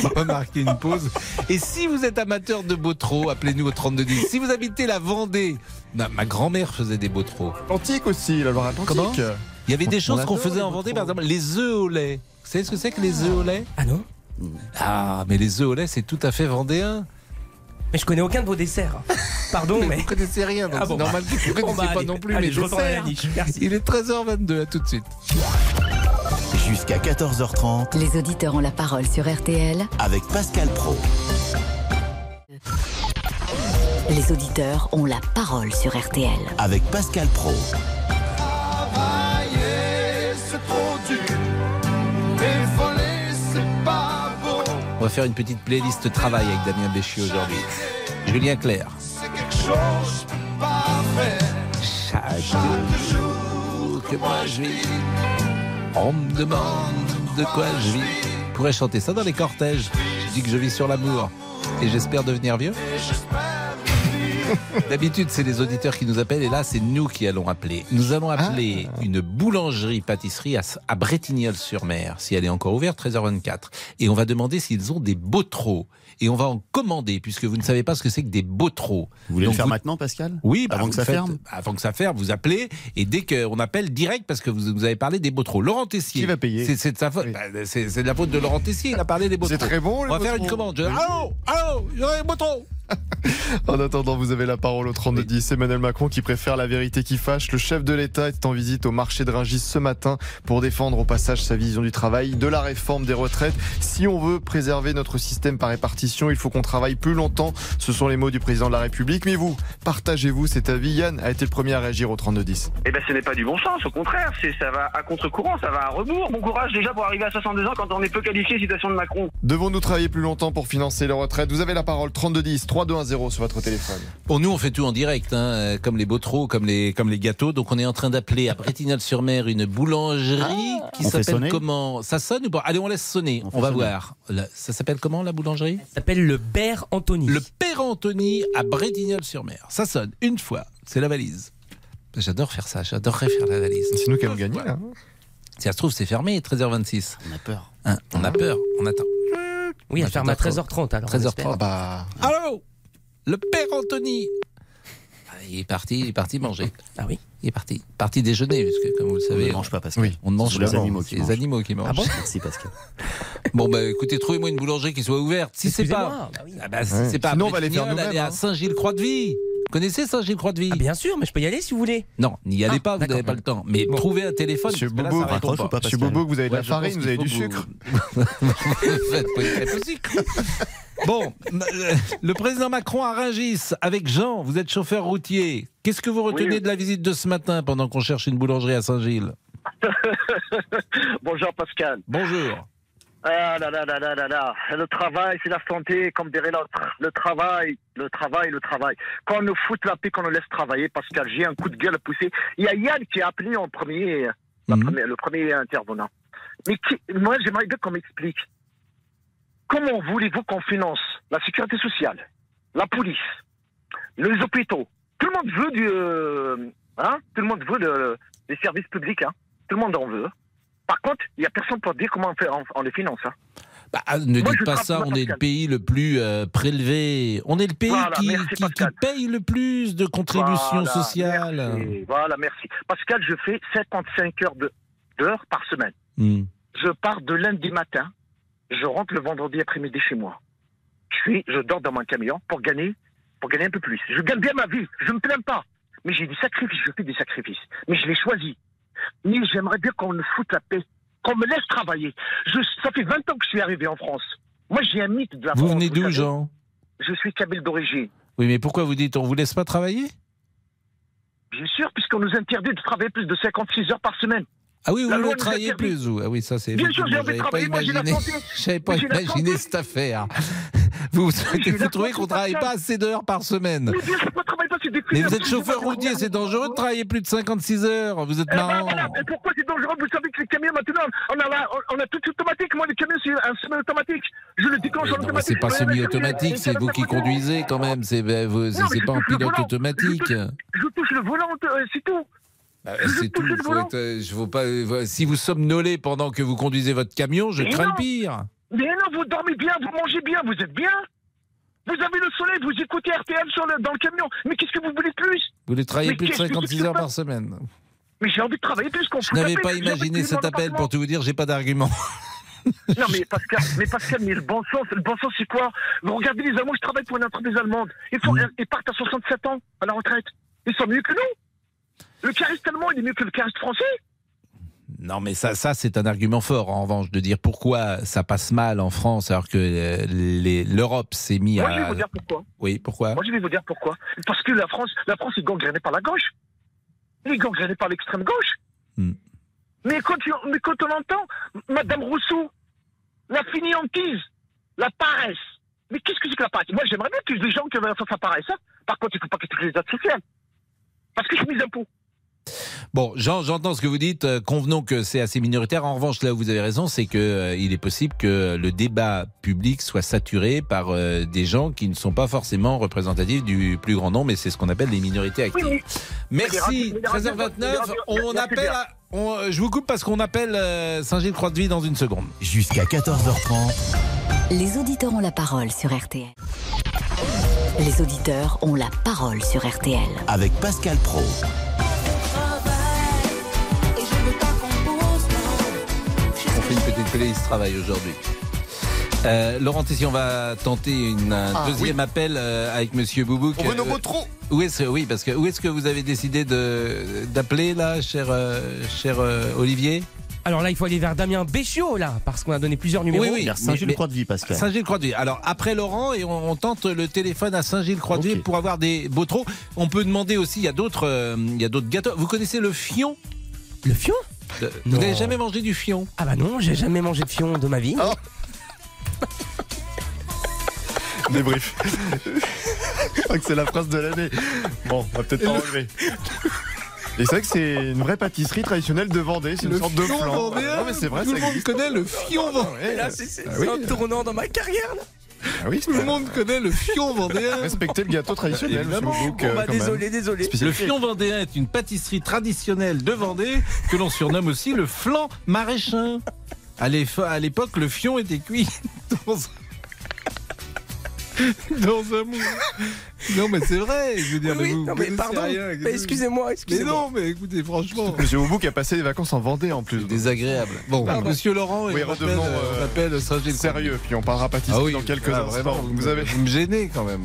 S3: On va marquer une pause. Et si vous êtes amateur de beau-trot, appelez-nous au 3210. Si vous habitez la Vendée, ma, ma grand-mère faisait des beau-trots.
S7: Atlantique aussi, la Loire-Atlantique.
S3: Comment Il y avait des choses qu'on faisait en Vendée, par exemple les œufs au lait. Vous savez ce que c'est que les œufs au lait?
S8: Ah non?
S3: Ah, mais les œufs au lait, c'est tout à fait vendéen.
S8: Mais je connais aucun de vos desserts. Pardon, mais.
S3: Vous connaissez rien, donc
S8: Ah bon,
S3: c'est normal que vous ne
S8: Bon,
S3: connaissiez
S8: bah,
S3: pas
S8: allez,
S3: non plus
S8: allez,
S3: mes
S8: je à la
S3: desserts.
S8: niche. Merci.
S3: Il est 13h22, à tout de suite.
S1: Jusqu'à 14h30
S2: Les auditeurs ont la parole sur RTL.
S1: avec Pascal Pro.
S2: Les auditeurs ont la parole sur RTL.
S1: Avec Pascal Pro.
S3: On va faire une petite playlist travail avec Damien Béchiot aujourd'hui. Julien Clerc. Chaque jour que moi je vis, on me demande de quoi je vis. Je pourrais chanter ça dans les cortèges? Je dis que je vis sur l'amour et j'espère devenir vieux. D'habitude, c'est les auditeurs qui nous appellent et là, c'est nous qui allons appeler. Nous allons appeler une boulangerie-pâtisserie à, à Bretignolles-sur-Mer, si elle est encore ouverte, 13h24. Et on va demander s'ils ont des beaux-traux. Et on va en commander, puisque vous ne savez pas ce que c'est que des beaux-traux.
S1: Vous voulez
S3: Donc
S1: le faire
S3: vous-
S1: maintenant, Pascal?
S3: Oui, bah,
S1: Avant que ça
S3: faites-
S1: ferme?
S3: Avant que ça ferme, vous appelez et dès qu'on appelle direct parce que vous, vous avez parlé des beaux-traux. Laurent Tessier.
S7: Qui va payer?
S3: C'est de sa faute.
S7: Oui.
S3: Bah, c'est de la faute de Laurent Tessier. Il a parlé des beaux-traux.
S7: C'est très bon, les
S3: On va faire une commande. Je- Allô, allô, il y aurait des beaux-traux.
S7: En attendant, vous avez la parole au 3210. Emmanuel Macron qui préfère la vérité qui fâche. Le chef de l'État est en visite au marché de Rungis ce matin pour défendre au passage sa vision du travail, de la réforme des retraites. Si on veut préserver notre système par répartition, il faut qu'on travaille plus longtemps. Ce sont les mots du président de la République. Mais vous, partagez-vous cet avis Yann? A été le premier à réagir au 3210.
S4: Eh ben, ce n'est pas du bon sens, au contraire, c'est ça va à contre-courant, ça va à rebours. Bon courage déjà pour arriver à 62 ans quand on est peu qualifié, citation de Macron.
S7: Devons-nous travailler plus longtemps pour financer les retraites? Vous avez la parole 3210 3210 sur votre téléphone.
S3: Bon, nous, on fait tout en direct, hein, euh, comme les beaux-traux, comme les, comme les gâteaux. Donc, on est en train d'appeler à Bretignolles-sur-Mer une boulangerie qui
S1: On fait
S3: s'appelle comment? Ça sonne ou pas? Allez, on laisse sonner.
S1: On
S3: va
S1: sonner.
S3: voir. La- ça s'appelle comment, la boulangerie?
S8: Ça s'appelle le Père Anthony.
S3: Le Père Anthony à Bretignolles-sur-Mer. Ça sonne une fois. C'est la valise. J'adore faire ça. J'adorerais faire la valise.
S7: C'est nous qui avons gagné. là.
S3: Si ça se trouve, c'est fermé, 13h26.
S1: On a peur.
S3: Hein, on a peur. On attend.
S8: Oui, elle ferme à 13h30 alors. on
S3: 13h30.
S8: espère.
S7: Bah,
S3: Allô? Le Père Anthony Ah, Il est parti, il est parti manger.
S8: Ah oui
S3: Il est parti. Parti déjeuner, puisque comme vous le
S1: On ne
S3: savez,
S1: mange pas, Pascal.
S7: Oui.
S3: on ne mange
S1: les
S3: pas.
S1: animaux qui
S3: C'est les
S1: mangent.
S3: animaux qui mangent.
S8: Ah bon?
S1: Merci, Pascal.
S3: Bon, bah écoutez, trouvez-moi une boulangerie qui soit ouverte. Si c'est pas.
S8: Bah oui.
S3: Ah bah, si
S7: Ouais.
S3: c'est pas.
S7: Sinon, on va les faire nous-mêmes,
S3: allez à
S7: hein.
S3: Saint-Gilles-Croix-de-Vie. Vous connaissez Saint-Gilles-Croix-de-Vie
S8: Ah, bien sûr, mais je peux y aller si vous voulez.
S3: Non, n'y allez
S8: Ah,
S3: pas, vous n'avez pas le temps. Mais
S8: Bon.
S3: trouvez un téléphone.
S7: Monsieur
S3: là,
S7: Bobo,
S3: ça pas.
S1: pas,
S7: Monsieur Bobo, vous avez de
S3: Ouais,
S7: la farine, vous avez du sucre.
S3: vous- Faites pas une crêpe au sucre. Bon, euh, le président Macron à Rungis avec Jean, vous êtes chauffeur routier. Qu'est-ce que vous retenez
S4: Oui.
S3: de la visite de ce matin pendant qu'on cherche une boulangerie à Saint-Gilles?
S4: Bonjour Pascal.
S3: Bonjour.
S4: Ah là là là là là là. Le travail, c'est la santé, comme dirait l'autre. Le travail, le travail, le travail. Qu'on nous foute la paix, qu'on nous laisse travailler, Pascal, j'ai un coup de gueule à pousser. Il y a Yann qui a appelé en premier, la
S3: Mhm.
S4: première- le premier intervenant. Mais qui- moi, j'aimerais bien qu'on m'explique. Comment voulez-vous qu'on finance la sécurité sociale, la police, les hôpitaux? Tout le monde veut du, euh, hein? Tout le monde veut le- des services publics, hein Tout le monde en veut. Par contre, il n'y a personne pour dire comment on, fait, on, on les finance. Hein.
S3: Bah, ne
S4: Moi,
S3: dites pas ça, on est le pays le plus euh, prélevé. On est le pays
S4: Voilà,
S3: qui,
S4: merci,
S3: qui- qui
S4: Pascal.
S3: paye le plus de contributions
S4: Voilà,
S3: sociales.
S4: merci. Voilà, merci. Pascal, je fais 55 heures d'heures par semaine.
S3: Hmm.
S4: Je pars de lundi matin, je rentre le vendredi après-midi chez moi. Je suis, je dors dans mon camion pour gagner, pour
S12: gagner un peu plus. Je gagne bien ma vie, je me plains pas. Mais j'ai des sacrifices, je fais des sacrifices. Mais je l'ai choisi. Mais j'aimerais bien qu'on me foute la paix, qu'on me laisse travailler. Je, ça fait 20 ans que je suis arrivé en France. Moi, j'ai un mythe de la
S3: Vous
S12: France.
S3: venez d'où. Jean?
S12: Je suis kabyle d'origine.
S3: Oui, mais pourquoi vous dites on vous laisse pas travailler?
S12: Bien sûr, puisqu'on nous interdit de travailler plus de 56 heures par semaine.
S3: Ah oui, vous travailler
S12: interdit.
S3: plus vous Ah oui, ça c'est.
S12: Bien sûr,
S3: j'avais pas
S12: j'ai la
S3: imaginé. J'avais pas imaginé cette affaire. Vous, trouvez qu'on travaille
S12: Pascal.
S3: pas assez d'heures par semaine
S12: Mais bien travaille pas, des
S3: Mais vous êtes
S12: je
S3: chauffeur
S12: pas,
S3: routier, c'est dangereux de travailler plus de 56 heures. Vous êtes
S12: Eh ben
S3: marrant.
S12: et pourquoi c'est dangereux Vous savez que les camions maintenant, on a, la- on a tout automatique. Moi, les camions, c'est un semi-automatique. Je le déclenche en automatique.
S3: c'est pas
S12: Je
S3: semi-automatique,
S12: je
S3: c'est vous qui
S12: je
S3: conduisez quand même. C'est ben,
S12: je
S3: pas en
S12: le
S3: pilote automatique.
S12: Je touche, je le volant, euh, c'est tout. Je
S3: c'est tout. Faut être, euh, je veux pas, euh, si vous somnolez pendant que vous conduisez votre camion, je
S12: Mais
S3: crains
S12: non.
S3: le pire.
S12: Mais non, vous dormez bien, vous mangez bien, vous êtes bien. Vous avez le soleil, vous écoutez RTL sur le- dans le camion. Mais qu'est-ce que vous voulez plus?
S3: Vous voulez travailler
S12: Mais
S3: plus de
S12: qu'est-ce que
S3: 56
S12: tu
S3: heures par semaine.
S12: Mais j'ai envie de travailler plus qu'on
S3: Je n'avais pas imaginé cet appel pour tout vous dire, j'ai pas d'argument.
S12: Non mais Pascal, mais Pascal, mais le bon sens, le bon sens c'est quoi? Vous regardez les Allemands, je travaille pour une entreprise allemande. Ils, font, ils partent à 67 ans à la retraite. Ils sont mieux que nous. Le cariste allemand, il est mieux que le cariste français.
S3: Non, mais ça, ça c'est un argument fort, en revanche, de dire pourquoi ça passe mal en France alors que euh, les- l'Europe s'est mis
S12: Moi, je vais
S3: à.
S12: vous dire pourquoi.
S3: Oui, pourquoi?
S12: Moi, je vais vous dire pourquoi. Parce que la France, la France est gangrénée par la gauche. Elle est gangrénée par l'extrême gauche.
S3: Hmm.
S12: Mais, quand tu- mais quand on entend Madame Rousseau, la finiantise, la paresse. Mais qu'est-ce que c'est que la paresse? Moi, j'aimerais bien plus de gens qui veulent faire sa paresse. hein. Par contre, il ne faut pas que les aides sociales. Parce que je suis mes impôts.
S3: Bon, Jean, j'entends ce que vous dites. euh, Convenons que c'est assez minoritaire. En revanche, là où vous avez raison, c'est que euh, il est possible que le débat public soit saturé par euh, des gens qui ne sont pas forcément représentatifs du plus grand nombre, et c'est ce qu'on appelle les minorités actives.
S12: Oui, mais-
S3: Merci.
S12: mais les radios- mais les
S3: 13h29.
S12: radios-
S3: On appelle. à- on- euh, je vous coupe parce qu'on appelle euh, Saint-Gilles-Croix-de-Vie dans une seconde.
S1: Jusqu'à 14h30.
S2: Les auditeurs ont la parole sur RTL. Les auditeurs ont la parole sur RTL.
S1: Avec Pascal Pro.
S3: Travail aujourd'hui. Euh, Laurent Tessier, on va tenter une, un
S7: Ah,
S3: deuxième appel euh, avec Monsieur Boubouk.
S7: On veut nos
S3: Euh,
S7: mots trop.
S3: Où est-ce oui parce que où est-ce que vous avez décidé de d'appeler là, cher euh, cher euh, Olivier?
S8: Alors là, il faut aller vers Damien Béchiot, là, parce qu'on a donné plusieurs numéros.
S3: Oui, oui.
S13: Vers Saint-Gilles-Croix-de-Vie, Pascal.
S3: Saint-Gilles-Croix-de-Vie. Alors après Laurent et on, on tente le téléphone à Saint-Gilles-Croix-de-Vie pour avoir des beaux. On peut demander aussi il y a d'autres euh, il y a d'autres gâteaux. Vous connaissez le fion?
S8: Le fion?
S3: Vous n'avez jamais mangé du fion?
S8: Ah bah non, j'ai jamais mangé de fion de ma vie.
S7: Oh. Débrief. Je crois que c'est la phrase de l'année. Bon, on va peut-être pas relever. Et c'est vrai que c'est une vraie pâtisserie traditionnelle de Vendée, c'est une
S3: Le
S7: sorte de
S3: fion
S7: flan.
S3: vendéen
S7: Non mais c'est vrai,
S3: Tout
S7: ça
S3: le monde
S7: existe.
S3: connaît le fion vendéen.
S7: Ouais,
S8: Là, c'est c'est-
S7: Ah
S8: c'est
S7: oui.
S8: un tournant dans ma carrière, là.
S7: Ah oui,
S3: Tout le monde connaît le fion vendéen.
S7: Respectez le gâteau traditionnel,
S3: Évidemment.
S8: Bon,
S7: euh,
S8: bah, désolé, désolé.
S3: Le fion vendéen est une pâtisserie traditionnelle de Vendée que l'on surnomme aussi le flan maraîchin. À l'époque, le fion était cuit dans un... dans un moule. Non, mais c'est vrai. Je veux dire,
S8: Oui,
S3: mais vous
S8: non, mais pardon. Mais excusez-moi,
S3: Mais
S8: excusez-moi.
S3: non, mais écoutez, franchement.
S7: Monsieur Boubouk a passé des vacances en Vendée en plus.
S3: Désagréable. Bon,
S7: Pardon.
S3: monsieur Laurent,
S7: Oui,
S3: appelle,
S7: redevenons,
S3: euh, on
S7: euh,
S3: appelle Saint-Gilles.
S7: Sérieux, puis on parlera pâtisserie
S3: Ah oui,
S7: dans quelques
S3: voilà,
S7: instants.
S3: vraiment,
S7: Vous avez,
S3: vous me gênez quand même.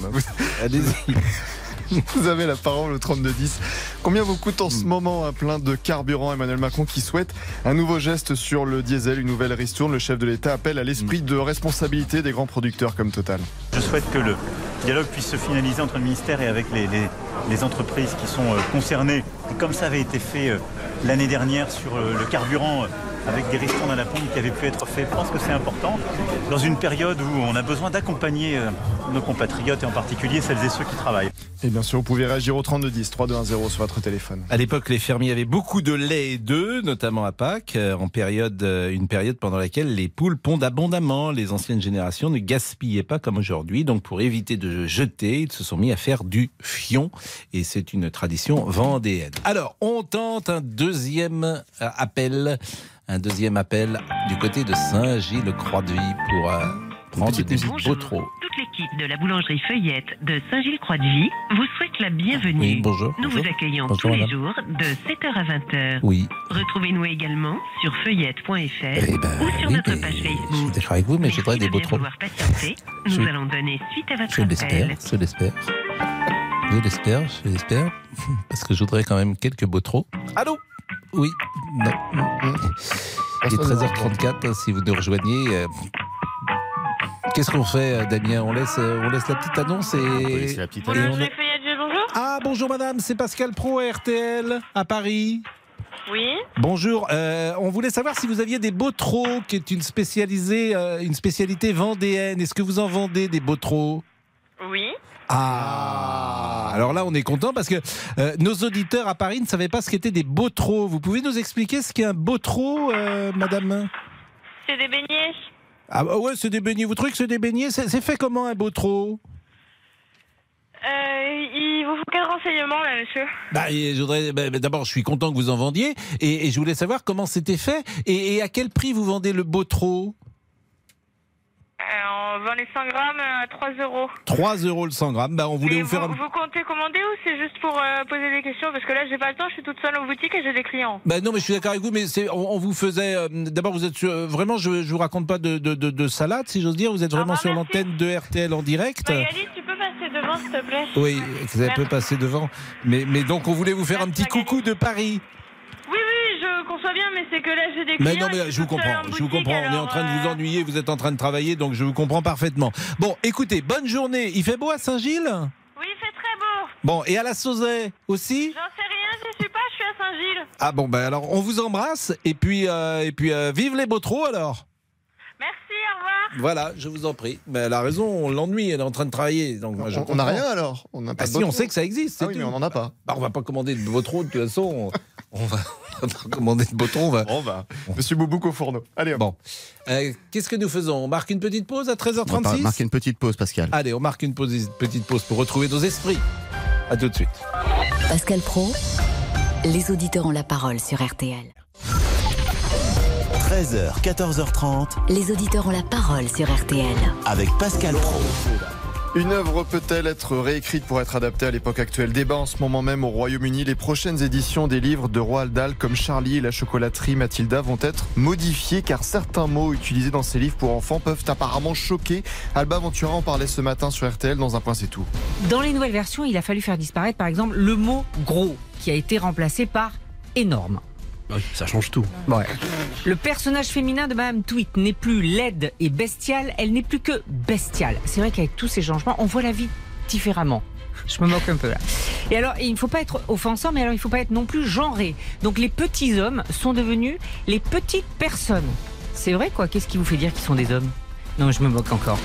S3: Allez-y.
S7: vous avez la parole au 3210. Combien vous coûte en ce moment un plein de carburant Emmanuel Macron qui souhaite un nouveau geste sur le diesel, une nouvelle ristourne? Le chef de l'État appelle à l'esprit de responsabilité des grands producteurs comme Total.
S9: Je souhaite que le dialogue puisse se finaliser entre le ministère et avec les, les- les entreprises qui sont euh, concernées. Et comme ça avait été fait euh, l'année dernière sur euh, le carburant, avec des ristournes à la pompe qui avaient pu être faits, je pense que c'est important dans une période où on a besoin d'accompagner euh, nos compatriotes et en particulier celles et ceux qui travaillent.
S7: Et bien sûr, vous pouvez réagir au 3210, 3210 sur votre téléphone.
S3: À l'époque, les fermiers avaient beaucoup de lait et d'œufs, notamment à Pâques, euh, en période, euh, une période pendant laquelle les poules pondent abondamment. Les anciennes générations ne gaspillaient pas comme aujourd'hui. Donc, pour éviter de jeter, ils se sont mis à faire du fion. Et c'est une tradition vendéenne. Alors, on tente un deuxième appel. Un deuxième appel du côté de Saint-Gilles-Croix-de-Vie pour euh, prendre
S7: petite
S3: des beaux.
S14: Toutes les
S15: L'équipe de la boulangerie Feuillette de Saint-Gilles-Croix-de-Vie vous souhaite la bienvenue.
S3: Oui, bonjour.
S15: Nous
S3: bonjour.
S15: vous accueillons
S3: Bonjour,
S15: tous les jours de 7h à 20h.
S3: Oui.
S15: Retrouvez-nous également sur feuillette.fr
S3: Eh ben,
S15: ou sur
S3: oui,
S15: notre page
S3: je suis
S15: Facebook.
S3: d'accord avec vous, mais je voudrais des
S15: de
S3: beaux
S15: vouloir patienter. Nous
S3: Je-
S15: allons donner suite à votre
S3: Je l'espère,
S15: appel.
S3: je l'espère. Je l'espère, je l'espère. Parce que je voudrais quand même quelques beaux trous. Allô? Oui. Non. Il est 13h34, hein, si vous nous rejoignez. euh, Qu'est-ce qu'on fait, euh, Damien? On laisse, euh, on laisse la petite annonce et.
S7: la petite
S3: et on-
S14: bonjour.
S3: Ah, bonjour madame, c'est Pascal Pro à RTL, à Paris.
S14: Oui.
S3: Bonjour, euh, on voulait savoir si vous aviez des Botros, qui est une, spécialisée, euh, une spécialité vendéenne. Est-ce que vous en vendez des Botros
S14: Oui.
S3: Ah. Alors là, on est content parce que euh, nos auditeurs à Paris ne savaient pas ce qu'étaient des Botros. Vous pouvez nous expliquer ce qu'est un Botro, euh, madame?
S14: C'est des beignets.
S3: Ah bah ouais, c'est des beignets. Vous trouvez que c'est des beignets? C'est fait comment un Botro
S14: Euh, il vous faut quel renseignement là, monsieur?
S3: Bah, je voudrais, bah, bah, D'abord, je suis content que vous en vendiez. Et, et je voulais savoir comment c'était fait. Et, et à quel prix vous vendez le Botro
S14: On vend les 100 grammes à 3 euros.
S3: 3 euros le 100 grammes. Bah, on voulait
S14: Mais
S3: vous faire un...
S14: vous comptez commander ou c'est juste pour euh, poser des questions? Parce que là, j'ai pas le temps, je suis toute seule en boutique et j'ai des clients.
S3: Bah non, mais je suis d'accord avec vous, mais c'est, on, on vous faisait. euh, D'abord, vous êtes sur, euh, vraiment, je, je vous raconte pas de, de, de, de salade, si j'ose dire. Vous êtes vraiment sur l'antenne de RTL en direct.
S14: Magali, tu peux passer devant, s'il te plaît
S3: Oui, vous avez
S14: Merci.
S3: passer devant. Mais, mais donc, on voulait vous faire un petit coucou de Paris.
S14: Conçois bien, mais c'est que là, j'ai des clients.
S3: Mais non, mais je vous comprends.
S14: en
S3: Je vous comprends. On est en train de vous
S14: euh,
S3: ennuyer. Vous êtes en train de travailler, donc je vous comprends parfaitement. Bon, écoutez, bonne journée. Il fait beau à Saint-Gilles?
S14: Oui, il fait très beau.
S3: Bon, et à la Sauzet aussi?
S14: J'en sais rien, je suis pas, je suis à Saint-Gilles.
S3: Ah bon, ben alors, on vous embrasse. Et puis, euh, et puis euh, vive les Botros alors.
S14: Merci, au revoir.
S3: Voilà, je vous en prie. Mais elle a raison, on l'ennuie, elle est en train de travailler. Donc moi,
S7: On- n'a rien, alors On n'a
S3: Ah
S7: pas
S3: si, on sait que ça existe.
S7: Ah oui,
S3: tout.
S7: mais on n'en a pas.
S3: Bah, on va pas commander de Botro de toute façon. On, va, on va commander de Botro. On va.
S7: On va. Monsieur Boubouk au fourneau. Allez, hop.
S3: Bon. Euh, Qu'est-ce que nous faisons? On marque une petite pause à
S1: On va
S3: 13h36
S1: marquer une petite pause, Pascal.
S3: Allez, on marque une pause- petite pause pour retrouver nos esprits. À tout de suite.
S2: Pascal Pro, les auditeurs ont la parole sur RTL.
S1: 13h, 14h30
S2: Les auditeurs ont la parole sur RTL.
S1: avec Pascal Pro.
S7: Une œuvre peut-elle être réécrite pour être adaptée à l'époque actuelle? Débat en ce moment même au Royaume-Uni. Les prochaines éditions des livres de Roald Dahl comme Charlie et la chocolaterie Mathilda vont être modifiées car certains mots utilisés dans ces livres pour enfants peuvent apparemment choquer. Alba Ventura en parlait ce matin sur RTL dans un point c'est tout.
S16: Dans les nouvelles versions, il a fallu faire disparaître par exemple le mot gros qui a été remplacé par énorme.
S17: Ça change tout.
S16: Ouais. Le personnage féminin de Madame Tweet n'est plus laide et bestiale, elle n'est plus que bestiale. C'est vrai qu'avec tous ces changements, on voit la vie différemment. Je me moque un peu là. Et alors, il ne faut pas être offensant, mais alors il ne faut pas être non plus genré. Donc les petits hommes sont devenus les petites personnes. C'est vrai quoi? Qu'est-ce qui vous fait dire qu'ils sont des hommes? Non, je me moque encore.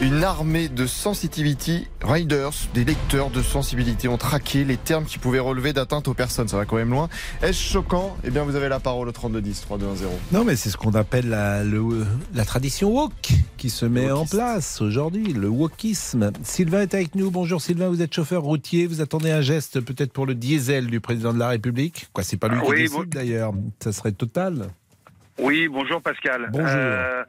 S7: Une armée de sensitivity riders, des lecteurs de sensibilité, ont traqué les termes qui pouvaient relever d'atteinte aux personnes. Ça va quand même loin. Est-ce choquant? Eh bien, vous avez la parole au 3210 3210.
S3: Non, mais c'est ce qu'on appelle la, le- la tradition woke qui se met en place aujourd'hui, le wokisme. Sylvain est avec nous. Bonjour Sylvain, vous êtes chauffeur routier, vous attendez un geste peut-être pour le diesel du président de la République. Quoi, c'est pas lui qui
S18: Oui,
S3: décide
S18: bon-
S3: d'ailleurs, ça serait total.
S18: Oui, bonjour Pascal.
S3: Bonjour.
S18: Euh,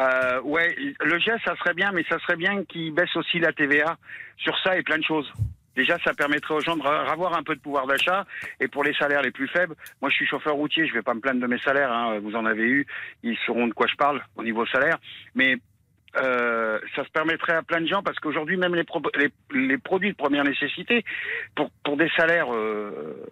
S18: euh, ouais, le geste, ça serait bien, mais ça serait bien qu'il baisse aussi la TVA sur ça et plein de choses. Déjà, ça permettrait aux gens de avoir un peu de pouvoir d'achat. Et pour les salaires les plus faibles, moi je suis chauffeur routier, je vais pas me plaindre de mes salaires. hein, vous en avez eu, ils sauront de quoi je parle au niveau salaire. Mais euh, ça se permettrait à plein de gens parce qu'aujourd'hui, même les, les, les produits de première nécessité, pour, pour des salaires, euh,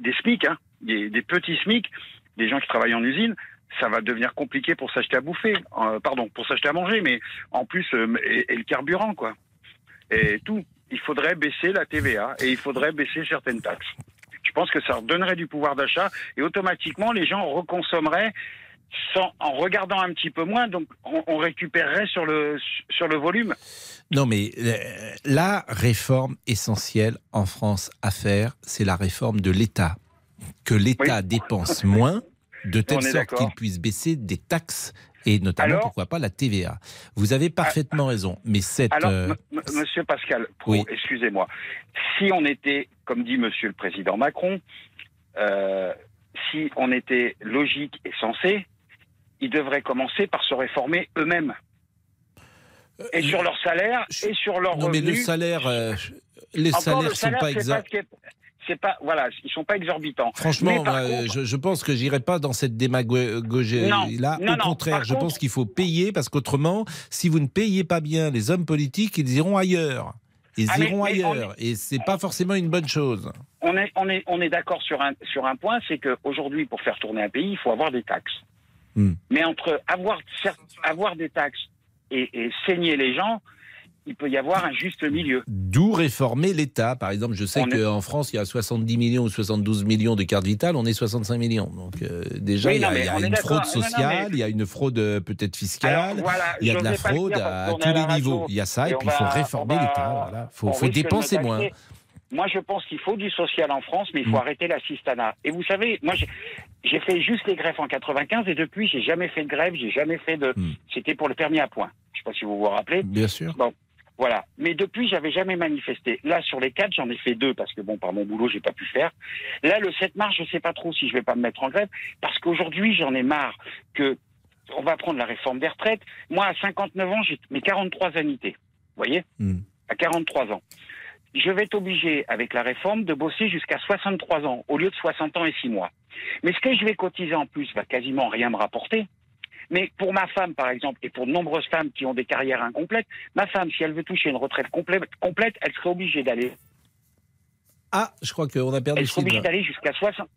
S18: des SMIC, hein, des, des petits SMIC, des gens qui travaillent en usine, ça va devenir compliqué pour s'acheter à bouffer, euh, pardon, pour s'acheter à manger, mais en plus, euh, et, et le carburant, quoi. Et tout. Il faudrait baisser la TVA et il faudrait baisser certaines taxes. Je pense que ça redonnerait du pouvoir d'achat et automatiquement, les gens reconsommeraient sans, en regardant un petit peu moins, donc on, on récupérerait sur le, sur le volume.
S3: Non, mais euh, la réforme essentielle en France à faire, c'est la réforme de l'État. Que l'État dépense moins, de telle sorte
S18: d'accord.
S3: qu'il puisse baisser des taxes, et notamment,
S18: Alors-
S3: pourquoi pas, la TVA. Vous avez parfaitement raison, mais cette...
S18: Alors,
S3: euh,
S18: Monsieur Pascal,
S3: Oui.
S18: excusez-moi, si on était, comme dit Monsieur le Président Macron, euh, si on était logique et sensé, ils devraient commencer par se réformer eux-mêmes. et sur leur salaire et sur leur
S3: Non, mais le salaire, euh, les
S18: Encore,
S3: salaires
S18: le
S3: sont
S18: salaire,
S3: pas
S18: c'est
S3: exacts.
S18: C'est pas, voilà, ils sont pas exorbitants.
S3: Franchement,
S18: contre-
S3: je, je pense que j'irai pas dans cette démagogie là.
S18: non,
S3: Au
S18: non,
S3: contraire, je
S18: contre-
S3: pense qu'il faut payer parce qu'autrement, si vous ne payez pas bien les hommes politiques, ils iront ailleurs. Ils
S18: Ah,
S3: iront ailleurs, et c'est pas forcément une bonne chose.
S18: on est, on est, on est d'accord sur un, sur un point, c'est qu'aujourd'hui, pour faire tourner un pays, il faut avoir des taxes.
S3: Hmm.
S18: Mais entre avoir, avoir des taxes et, et saigner les gens, il peut y avoir un juste milieu.
S3: D'où réformer l'État. Par exemple, je sais
S18: est-
S3: qu'en France, il y a 70 millions ou 72 millions de cartes vitales, on est 65 millions. Donc euh, déjà,
S18: Oui,
S3: il y a, il y une fraude
S18: Non, non,
S3: sociale,
S18: mais-
S3: il y a une fraude euh, peut-être fiscale,
S18: Alors, voilà,
S3: il y a de la fraude
S18: dire
S3: à, tous les
S18: la
S3: niveaux. Il y a ça, et,
S18: et
S3: puis il faut réformer l'État. Voilà. faut, dépenser moins.
S18: Moi, je pense qu'il faut du social en France, mais il faut
S3: Mm.
S18: arrêter l'assistanat. Et vous savez, moi, j'ai- fait juste les greffes en 95 et depuis, j'ai jamais fait de grève, j'ai jamais fait de.
S3: Mm.
S18: C'était pour le permis à points. Je sais pas si vous vous rappelez.
S3: Bien sûr.
S18: Bon, voilà. Mais depuis, j'avais jamais manifesté. Là, sur les quatre, j'en ai fait deux parce que bon, par mon boulot, j'ai pas pu faire. Là, le 7 mars, je sais pas trop si je vais pas me mettre en grève parce qu'aujourd'hui, j'en ai marre que on va prendre la réforme des retraites. Moi, à 59 ans, j'ai mes 43 annuités. Vous voyez
S3: Mm.
S18: À 43 ans. Je vais être obligé, avec la réforme, de bosser jusqu'à 63 ans, au lieu de 60 ans et 6 mois. Mais ce que je vais cotiser en plus va quasiment rien me rapporter. Mais pour ma femme, par exemple, et pour de nombreuses femmes qui ont des carrières incomplètes, ma femme, si elle veut toucher une retraite complète, complète elle serait obligée d'aller.
S3: Ah, je crois qu'on a perdu
S18: Elle serait obligée d'aller jusqu'à 60.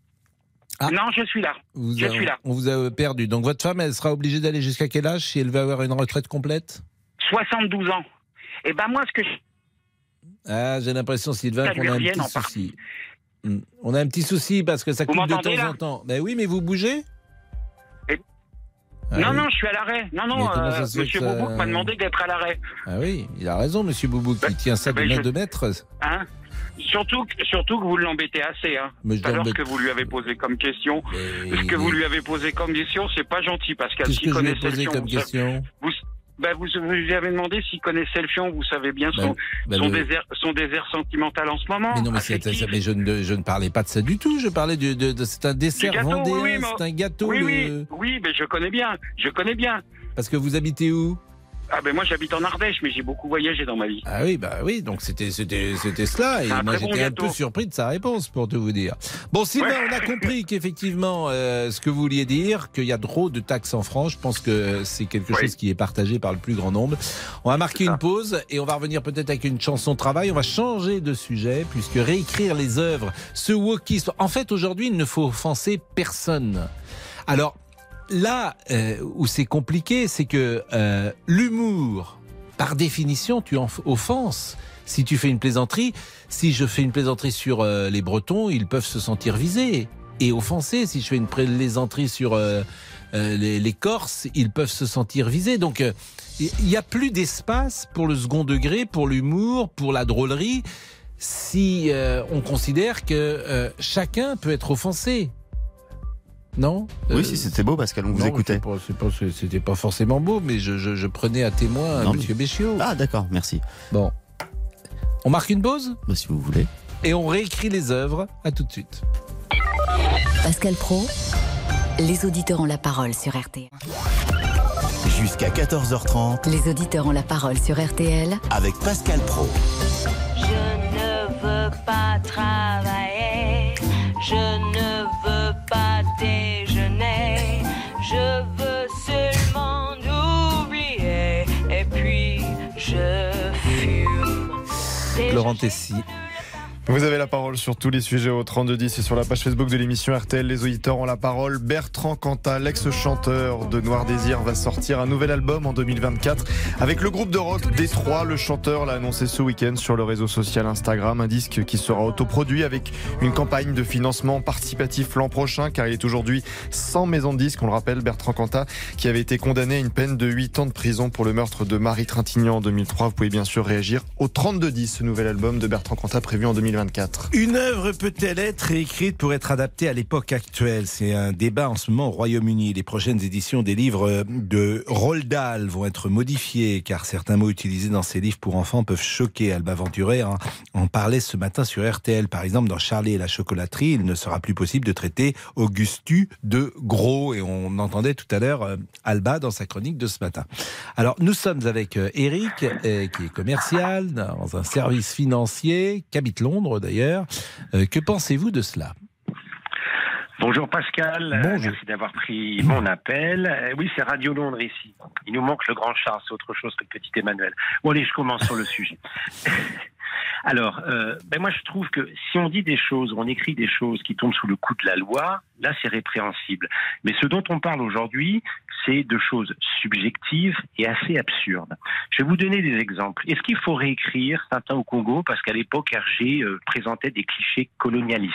S3: Ah.
S18: Non, je suis là.
S3: Vous
S18: je
S3: a-
S18: suis là.
S3: On vous a perdu. Donc votre femme, elle sera obligée d'aller jusqu'à quel âge si elle veut avoir une retraite complète?
S18: 72 ans. Et ben moi, ce que je...
S3: Ah, j'ai l'impression, Sylvain, qu'on a un petit souci. Hmm. On a un petit souci parce que ça
S18: Vous
S3: coupe de temps en temps. Ben oui, mais vous bougez? Ah
S18: non,
S3: oui.
S18: non, je suis à l'arrêt. Non, non, euh, Monsieur
S3: ça-
S18: Boubouk m'a demandé d'être à l'arrêt.
S3: Ah oui, il a raison, monsieur Boubou, qui tient ça de
S18: ben,
S3: main
S18: je-
S3: de maître.
S18: Hein? Surtout, que- surtout que vous l'embêtez assez. Hein.
S3: Mais
S18: Alors que vous lui avez posé comme question. Ce que vous lui avez posé comme question, c'est pas gentil, Pascal.
S3: Qu'est-ce
S18: S'il
S3: que je lui ai
S18: connaissait vous vous, ben, vous, vous lui avez demandé s'il connaissait le fion, vous savez bien son,
S3: Ben, ben,
S18: son,
S3: le-
S18: désert, son désert sentimental en ce moment.
S3: Mais non, mais, c'est-
S18: affectif.
S3: mais je, ne, je ne parlais pas de ça du tout. Je parlais de, de- de- c'est un dessert
S18: gâteau,
S3: vendéen,
S18: oui, oui,
S3: c'est un gâteau.
S18: Oui, oui, oui, mais je connais bien, je connais bien.
S3: Parce que vous habitez où?
S18: Ah ben moi j'habite en Ardèche, mais j'ai beaucoup voyagé dans ma vie.
S3: Ah oui, bah oui, donc c'était c'était c'était cela et moi
S18: bon
S3: j'étais un peu surpris de sa réponse pour tout vous dire. Bon Sylvain,
S18: Ouais.
S3: on a compris qu'effectivement euh, ce que vous vouliez dire, qu'il y a trop de taxes en France. Je pense que c'est quelque
S18: Oui.
S3: chose qui est partagé par le plus grand nombre. On va marquer une pause et on va revenir peut-être avec une chanson travail. On va changer de sujet puisque réécrire les œuvres, ce wokisme. En fait, aujourd'hui, il ne faut offenser personne. Alors là euh, où c'est compliqué, c'est que euh, l'humour, par définition, tu en offenses. Si tu fais une plaisanterie, si je fais une plaisanterie sur euh, les Bretons, ils peuvent se sentir visés et offensés. Si je fais une plaisanterie sur euh, euh, les, les Corses, ils peuvent se sentir visés. Donc, euh, il n'y a plus d'espace pour le second degré, pour l'humour, pour la drôlerie, si euh, on considère que euh, chacun peut être offensé. Non
S13: Oui,
S3: Euh,
S13: si c'était beau, Pascal, on vous
S3: non,
S13: écoutait.
S3: c'est pas- pas- C'était pas forcément beau, mais je, je- je prenais à témoin
S13: Non,
S3: Monsieur Béchiot.
S13: Ah, d'accord, merci.
S3: Bon. On marque une pause
S13: Bah, si vous voulez.
S3: et on réécrit les œuvres. À tout de suite.
S2: Pascal Pro, les auditeurs ont la parole sur RTL.
S13: Jusqu'à 14h30
S2: Les auditeurs ont la parole sur RTL
S13: avec Pascal Pro.
S19: Je ne veux pas travailler, je
S3: Tessy.
S7: Vous avez la parole sur tous les sujets au 3210 et sur la page Facebook de l'émission RTL. Les auditeurs ont la parole. Bertrand Cantat, l'ex-chanteur de Noir Désir, va sortir un nouvel album en 2024 avec le groupe de rock Détroit. Le chanteur l'a annoncé ce week-end sur le réseau social Instagram. Un disque qui sera autoproduit avec une campagne de financement participatif l'an prochain car il est aujourd'hui sans maison de disque. On le rappelle, Bertrand Cantat qui avait été condamné à une peine de 8 ans de prison pour le meurtre de Marie Trintignant en 2003. Vous pouvez bien sûr réagir au 3210, ce nouvel album de Bertrand Cantat prévu en 2024. 2024.
S3: Une œuvre peut-elle être écrite pour être adaptée à l'époque actuelle? C'est un débat en ce moment au Royaume-Uni. Les prochaines éditions des livres de Roald Dahl vont être modifiées car certains mots utilisés dans ces livres pour enfants peuvent choquer. Alba Venturet en, en parlait ce matin sur RTL. Par exemple, dans Charlie et la chocolaterie, il ne sera plus possible de traiter Augustu de gros. Et on entendait tout à l'heure euh, Alba dans sa chronique de ce matin. Alors, nous sommes avec euh, Eric, euh, qui est commercial dans un service financier, qui habite Londres d'ailleurs. Euh, que pensez-vous de cela?
S20: Bonjour Pascal, Euh, merci d'avoir pris mon appel. Euh, oui, c'est Radio Londres ici. Il nous manque le grand Charles, c'est autre chose que le petit Emmanuel. Bon allez, je commence sur le sujet. Alors, euh, ben moi je trouve que si on dit des choses, on écrit des choses qui tombent sous le coup de la loi, là c'est répréhensible. Mais ce dont on parle aujourd'hui, c'est de choses subjectives et assez absurdes. Je vais vous donner des exemples. Est-ce qu'il faut réécrire Tintin au Congo? Parce qu'à l'époque Hergé euh, présentait des clichés colonialistes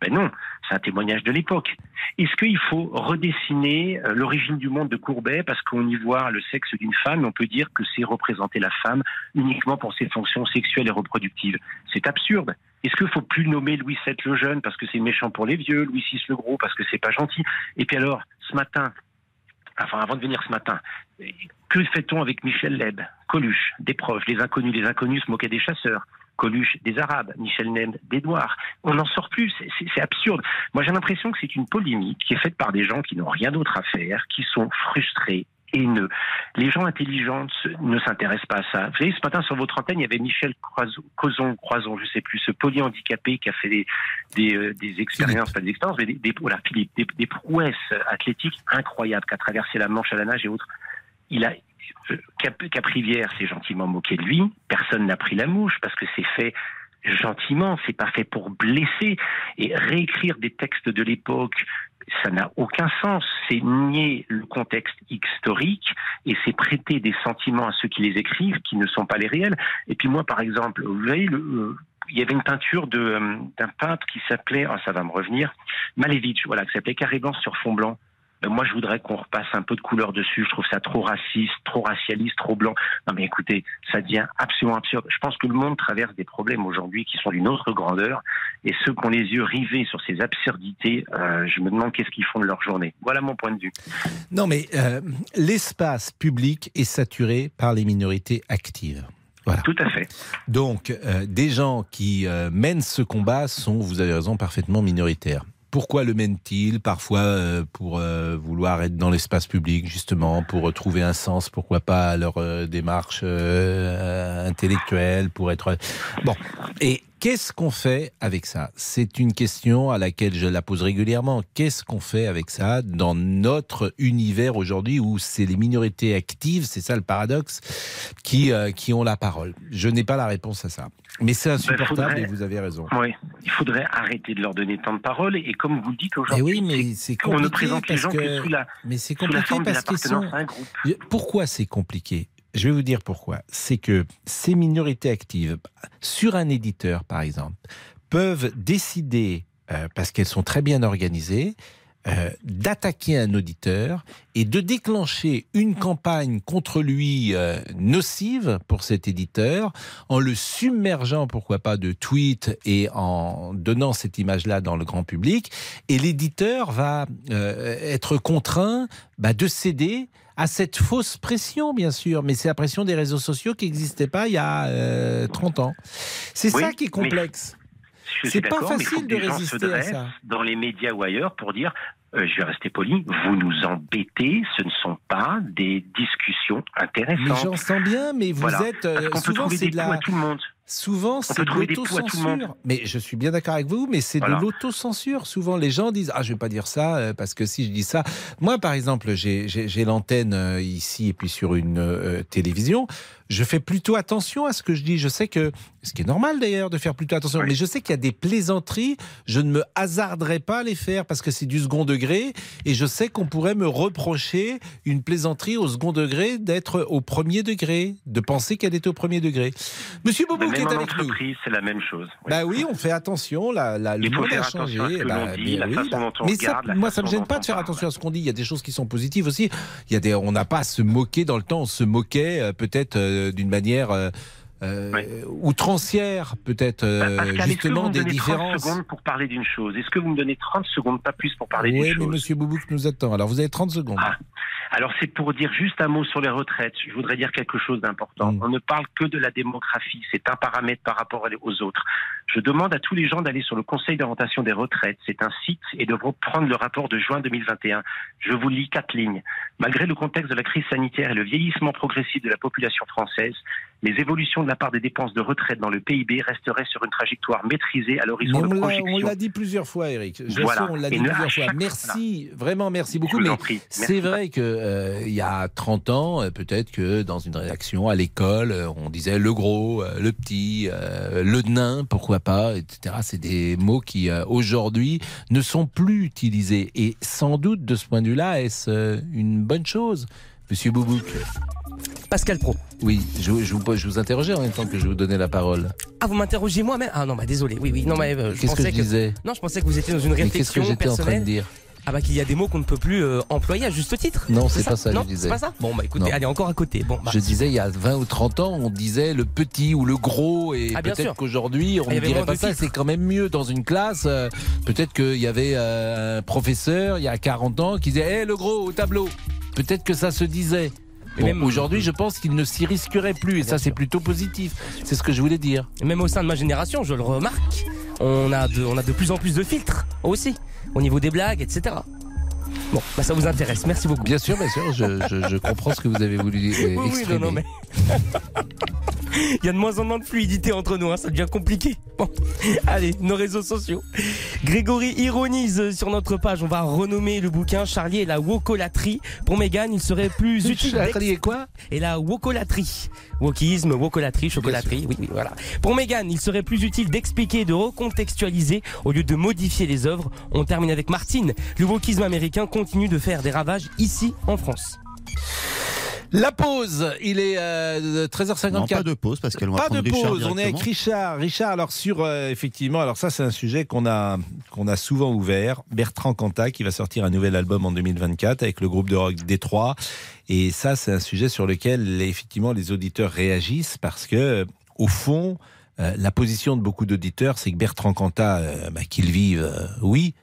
S20: Ben non, c'est un témoignage de l'époque. Est-ce qu'il faut redessiner euh, l'origine du monde de Courbet parce qu'on y voit le sexe d'une femme et on peut dire que c'est représenter la femme uniquement pour ses fonctions sexuelles et reproductives? C'est absurde. Est-ce qu'il faut plus nommer Louis VII le jeune parce que c'est méchant pour les vieux, Louis VI le gros parce que c'est pas gentil? Et puis alors, ce matin, enfin avant de venir ce matin, que fait-on avec Michel Leb, Coluche, des proches, les inconnus, les inconnus se moquaient des chasseurs. Coluche des Arabes, Michel Nem d'Edouard. On n'en sort plus, c'est- absurde. Moi j'ai l'impression que c'est une polémique qui est faite par des gens qui n'ont rien d'autre à faire, qui sont frustrés, haineux. Les gens intelligents ne s'intéressent pas à ça. Vous savez, ce matin sur votre antenne, il y avait Michel Croison, Croison, Croison, je sais plus, ce polyhandicapé qui a fait des, des, euh, des expériences, pas des expériences, mais des, des- voilà, Philippe, des, des prouesses athlétiques incroyables, qui a traversé la Manche à la nage et autres. Il a Caprivière s'est gentiment moqué de lui. Personne n'a pris la mouche parce que c'est fait gentiment, c'est pas fait pour blesser. Et réécrire des textes de l'époque, ça n'a aucun sens. C'est nier le contexte historique et c'est prêter des sentiments à ceux qui les écrivent qui ne sont pas les réels. Et puis moi, par exemple, vous voyez, euh, il y avait une peinture euh, d'un peintre qui s'appelait, oh, ça va me revenir, Malevich, voilà, qui s'appelait Carré blanc sur fond blanc. Ben, moi, je voudrais qu'on repasse un peu de couleur dessus. Je trouve ça trop raciste, trop racialiste, trop blanc. Non, mais écoutez, ça devient absolument absurde. Je pense que le monde traverse des problèmes aujourd'hui qui sont d'une autre grandeur. Et ceux qui ont les yeux rivés sur ces absurdités, euh, je me demande qu'est-ce qu'ils font de leur journée. Voilà mon point de vue.
S3: Non, mais euh, l'espace public est saturé par les minorités actives. Voilà.
S20: Tout à fait.
S3: Donc, euh, des gens qui euh, mènent ce combat sont, vous avez raison, parfaitement minoritaires. Pourquoi le mènent-ils Parfois euh, pour euh, vouloir être dans l'espace public, justement, pour trouver un sens, pourquoi pas, à leur euh, démarche euh, intellectuelle, pour être... Bon, et qu'est-ce qu'on fait avec ça? C'est une question à laquelle je la pose régulièrement. Qu'est-ce qu'on fait avec ça dans notre univers aujourd'hui où c'est les minorités actives, c'est ça le paradoxe, qui, euh, qui ont la parole? Je n'ai pas la réponse à ça. Mais c'est insupportable
S20: faudrait-
S3: et vous avez raison.
S20: Oui, il faudrait arrêter de leur donner tant de parole. Et comme vous le dites aujourd'hui,
S3: oui, mais c'est
S20: on ne
S3: compliqué
S20: présente les gens que,
S3: que-
S20: sous la,
S3: mais c'est
S20: sous la
S3: compliqué
S20: forme
S3: parce qu'ils sont-
S20: à un groupe.
S3: Pourquoi c'est compliqué? Je vais vous dire pourquoi. C'est que ces minorités actives, sur un éditeur par exemple, peuvent décider, euh, parce qu'elles sont très bien organisées, euh, d'attaquer un auditeur et de déclencher une campagne contre lui euh, nocive pour cet éditeur en le submergeant, pourquoi pas, de tweets et en donnant cette image-là dans le grand public. Et l'éditeur va être contraint bah, de céder à cette fausse pression, bien sûr, mais c'est la pression des réseaux sociaux qui n'existait pas il y a euh, 30 ans. C'est
S20: Oui,
S3: ça qui est complexe. C'est pas facile de résister à ça.
S20: dans les médias ou ailleurs pour dire, euh, je vais rester poli, vous nous embêtez, ce ne sont pas des discussions
S3: Mais
S20: intéressantes.
S3: j'en sens bien, mais vous
S20: Voilà.
S3: êtes euh, souvent c'est de la
S20: tout le monde.
S3: Souvent, c'est de l'autocensure. Mais je suis bien d'accord avec vous, mais c'est
S20: Voilà.
S3: de l'autocensure. Souvent, les gens disent Ah, je vais pas dire ça, euh, parce que si je dis ça. Moi, par exemple, j'ai l'antenne euh, ici et puis sur une euh, télévision. Je fais plutôt attention à ce que je dis. Je sais que, ce qui est normal d'ailleurs de faire plutôt attention, mais je sais qu'il y a des plaisanteries. Je ne me hasarderai pas à les faire parce que c'est du second degré. Et je sais qu'on pourrait me reprocher une plaisanterie au second degré d'être au premier degré, de penser qu'elle est au premier degré. Monsieur Bobo
S20: Mais
S3: qui
S20: même
S3: est
S20: en
S3: avec nous.
S20: entreprise, c'est la même chose.
S3: Bah oui, on fait attention. La, la, le
S20: Il faut
S3: monde a changé.
S20: attention à ce que
S3: Bah,
S20: dit,
S3: mais oui, bah,
S20: on
S3: mais ça,
S20: regarde,
S3: moi, ça me gêne pas de faire
S20: on
S3: attention à ce qu'on dit. Il y a des choses qui sont positives aussi. Il y a des, on n'a pas à se moquer dans le temps. On se moquait euh, peut-être euh, d'une manière. euh, euh, outrancière, peut-être, euh,
S20: Pascal,
S3: justement,
S20: me
S3: des
S20: donnez 30
S3: différences.
S20: secondes pour parler d'une chose Est-ce que vous me donnez 30 secondes, pas plus, pour parler
S3: Oui,
S20: d'une
S3: mais
S20: chose
S3: Monsieur Boubouk nous attend. Alors, vous avez 30 secondes.
S20: Ah. Alors c'est pour dire juste un mot sur les retraites. Je voudrais dire quelque chose d'important.
S3: Mm.
S20: On ne parle que de la démographie. C'est un paramètre par rapport aux autres. Je demande à tous les gens d'aller sur le Conseil d'orientation des retraites. C'est un site et de reprendre le rapport de juin 2021. Je vous lis quatre lignes. Malgré le contexte de la crise sanitaire et le vieillissement progressif de la population française, les évolutions de la part des dépenses de retraite dans le PIB resteraient sur une trajectoire maîtrisée à l'horizon
S3: on
S20: de projection.
S3: on l'a dit plusieurs fois, Eric. Je
S20: Voilà.
S3: sais, on l'a dit
S20: Et ne- à
S3: plusieurs fois.
S20: chaque-
S3: Merci, vraiment, merci beaucoup. Mais c'est vrai que euh, y a 30 ans, euh, peut-être que dans une rédaction à l'école, euh, on disait le gros, euh, le petit, le nain, pourquoi pas, etc. C'est des mots qui aujourd'hui ne sont plus utilisés. Et sans doute, de ce point de vue-là, est-ce une bonne chose, Monsieur Boubouk
S8: Pascal Pro.
S3: Oui, je, je vous, je vous interrogeais en même temps que je vous donnais la parole.
S8: Ah, vous m'interrogez moi-même? Ah non, bah désolé. Oui, oui. Non, mais euh, je
S3: Qu'est-ce que je disais?
S8: Non, je pensais que vous étiez dans une
S3: Mais qu'est-ce que
S8: réflexion
S3: j'étais en train de dire?
S8: Ah bah qu'il y a des mots qu'on ne peut plus euh, employer à juste titre.
S3: Non, c'est pas ça
S8: Non,
S3: je disais.
S8: c'est pas ça? Bon bah écoutez,
S3: Non.
S8: allez encore à côté. Bon, bah,
S3: Je disais, il y a 20 ou 30 ans, on disait le petit ou le gros, et
S8: Ah, sûr.
S3: peut-être qu'aujourd'hui, on ne dirait pas ça, c'est quand même mieux dans une classe. euh, peut-être qu'il y avait euh, un professeur, il y a 40 ans, qui disait, hé, le gros, au tableau. Peut-être que ça se disait.
S8: Mais
S3: Bon,
S8: même-
S3: Aujourd'hui, je pense qu'il ne s'y risquerait plus, et ça, c'est plutôt positif. C'est ce que je voulais dire.
S8: Même au sein de ma génération, je le remarque, on a de, on a de plus en plus de filtres aussi, au niveau des blagues, etc. Bon, bah ça vous intéresse, merci beaucoup.
S3: Bien sûr, bien sûr, je, je- je comprends ce que vous avez voulu euh,
S8: Oui, oui,
S3: exprimer.
S8: non, non, mais. Il y a de moins en moins de fluidité entre nous, hein, ça devient compliqué. Bon, allez, nos réseaux sociaux. Grégory ironise sur notre page, on va renommer le bouquin Charlie et la wocolatrie. Pour Mégane, il serait plus utile.
S3: Charlie et quoi
S8: Et la wocolatrie. Wokisme, wocolatrie, chocolaterie, oui, oui, voilà. Pour Mégane, il serait plus utile d'expliquer, de recontextualiser au lieu de modifier les œuvres. On termine avec Martine. Le wokisme américain continue de faire des ravages ici en France.
S3: La pause, il est euh, 13h54.
S1: Non, pas de pause, parce qu'elle va
S3: Pas de pause, on est avec. Richard. Richard, alors sur euh, effectivement, alors ça c'est un sujet qu'on a qu'on a souvent ouvert. Bertrand Cantat qui va sortir un nouvel album en 2024 avec le groupe de rock Détroit. Et ça c'est un sujet sur lequel effectivement les auditeurs réagissent parce que au fond euh, la position de beaucoup d'auditeurs c'est que Bertrand Cantat euh, bah, qu'il vive euh, oui,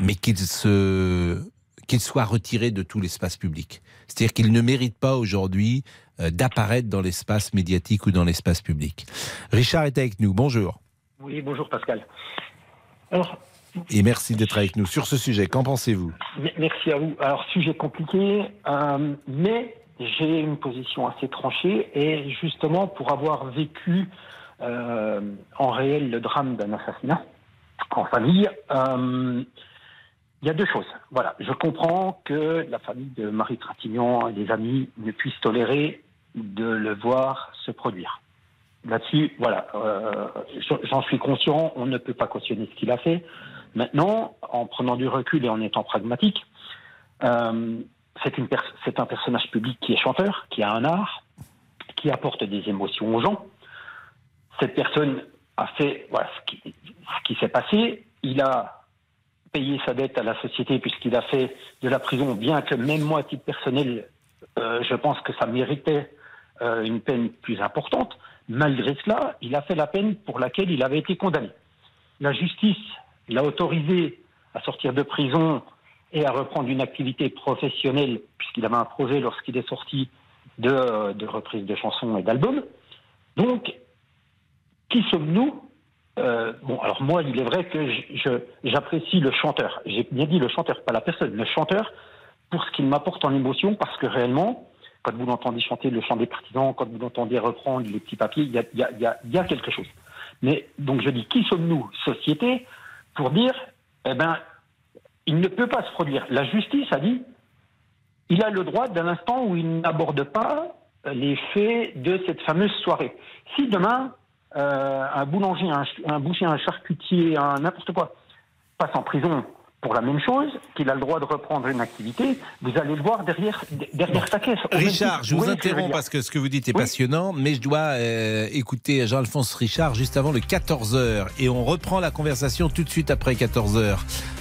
S3: mais qu'il se qu'il soit retiré de tout l'espace public. C'est-à-dire qu'il ne mérite pas aujourd'hui euh, d'apparaître dans l'espace médiatique ou dans l'espace public. Richard est avec nous. Bonjour.
S11: Oui, bonjour Pascal. Alors,
S3: Et merci d'être avec nous sur ce sujet. Qu'en pensez-vous?
S11: Merci à vous. Alors, sujet compliqué, euh, mais j'ai une position assez tranchée et justement pour avoir vécu euh, en réel le drame d'un assassinat en famille, euh, il y a deux choses. Voilà, je comprends que la famille de Marie Trintignant et les amis ne puissent tolérer de le voir se produire. Là-dessus, voilà, euh, j'en suis conscient, on ne peut pas cautionner ce qu'il a fait. Maintenant, en prenant du recul et en étant pragmatique, euh, c'est un personnage public qui est chanteur, qui a un art, qui apporte des émotions aux gens. Cette personne a fait voilà, ce qui, qui s'est passé. Il a payé sa dette à la société puisqu'il a fait de la prison, bien que même moi, à titre personnel, euh, je pense que ça méritait euh, une peine plus importante. Malgré cela, il a fait la peine pour laquelle il avait été condamné. La justice l'a autorisé à sortir de prison et à reprendre une activité professionnelle, puisqu'il avait un projet lorsqu'il est sorti de, de reprise de chansons et d'albums. Donc, qui sommes-nous Euh, Bon, alors moi, il est vrai que j'apprécie le chanteur. J'ai bien dit le chanteur, pas la personne, le chanteur, pour ce qu'il m'apporte en émotion, parce que réellement, quand vous l'entendez chanter le chant des partisans, quand vous l'entendez reprendre les petits papiers, il y a, y a- y a- quelque chose. Mais donc je dis, qui sommes-nous, société, pour dire, eh ben, il ne peut pas se produire. La justice a dit, il a le droit dès l'instant où il n'aborde pas les faits de cette fameuse soirée. Si demain, un boulanger, un, ch- un boucher, un charcutier, un n'importe quoi, passe en prison pour la même chose, qu'il a le droit de reprendre une activité, vous allez le voir derrière, derrière sa caisse.
S3: Richard, je vous interromps parce que ce que vous dites est
S11: Oui.
S3: passionnant, mais je dois euh, écouter Jean-Alphonse Richard juste avant le 14h et on reprend la conversation tout de suite après 14h.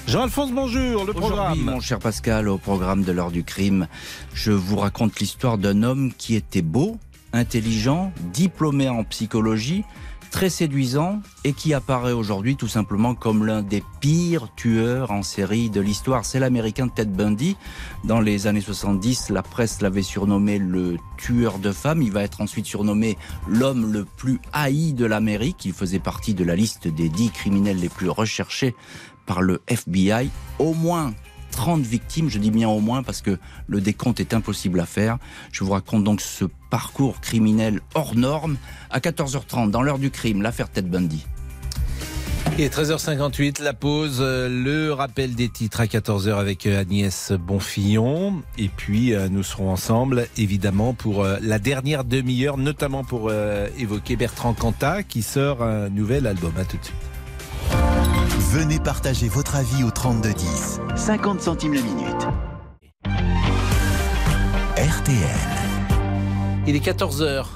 S3: Jean-Alphonse, bonjour, le programme.
S1: mon cher Pascal, au programme de l'heure du crime, je vous raconte l'histoire d'un homme qui était beau,
S21: intelligent, diplômé en psychologie, très séduisant et qui apparaît aujourd'hui tout simplement comme l'un des pires tueurs en série de l'histoire. C'est l'américain Ted Bundy. Dans les années 70, la presse l'avait surnommé le tueur de femmes. Il va être ensuite surnommé l'homme le plus haï de l'Amérique. Il faisait partie de la liste des dix criminels les plus recherchés par le FBI. Au moins 30 victimes, je dis bien au moins parce que le décompte est impossible à faire. Je vous raconte donc ce parcours criminel hors norme à 14h30 dans l'heure du crime, l'affaire Ted Bundy.
S3: Et 13h58, la pause, euh, le rappel des titres à 14h avec euh, Agnès Bonfillon. Et puis, euh, nous serons ensemble, évidemment, pour la dernière demi-heure, notamment pour évoquer Bertrand Cantat, qui sort un nouvel album. À tout de suite.
S1: Venez partager votre avis au 3210. 50 centimes la minute. RTL.
S3: Il est 14h.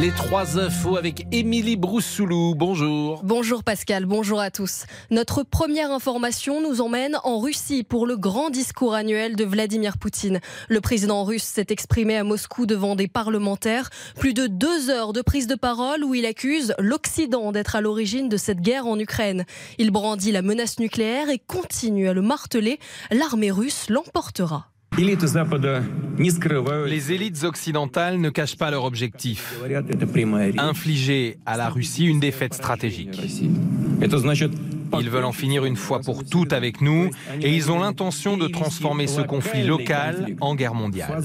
S3: Les trois infos avec Émilie Broussoulou. Bonjour.
S22: Bonjour Pascal, bonjour à tous. Notre première information nous emmène en Russie pour le grand discours annuel de Vladimir Poutine. Le président russe s'est exprimé à Moscou devant des parlementaires. Plus de deux heures de prise de parole où il accuse l'Occident d'être à l'origine de cette guerre en Ukraine. Il brandit la menace nucléaire et continue à le marteler. L'armée russe l'emportera.
S23: Les élites occidentales ne cachent pas leur objectif. Infliger à la Russie une défaite stratégique. Ils veulent en finir une fois pour toutes avec nous et ils ont l'intention de transformer ce conflit local en guerre mondiale.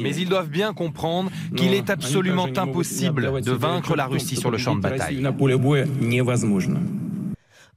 S23: Mais ils doivent bien comprendre qu'il est absolument impossible de vaincre la Russie sur le champ de bataille.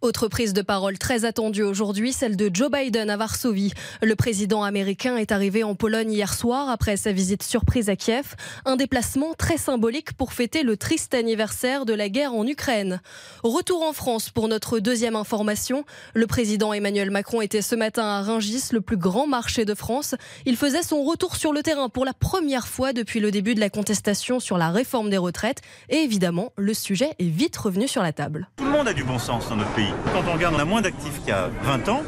S22: Autre prise de parole très attendue aujourd'hui, celle de Joe Biden à Varsovie. Le président américain est arrivé en Pologne hier soir après sa visite surprise à Kiev. Un déplacement très symbolique pour fêter le triste anniversaire de la guerre en Ukraine. Retour en France pour notre deuxième information. Le président Emmanuel Macron était ce matin à Rungis, le plus grand marché de France. Il faisait son retour sur le terrain pour la première fois depuis le début de la contestation sur la réforme des retraites. Et évidemment, le sujet est vite revenu sur la table.
S9: Tout le monde a du bon sens dans notre pays. Quand on regarde, on a moins d'actifs qu'il y a 20 ans,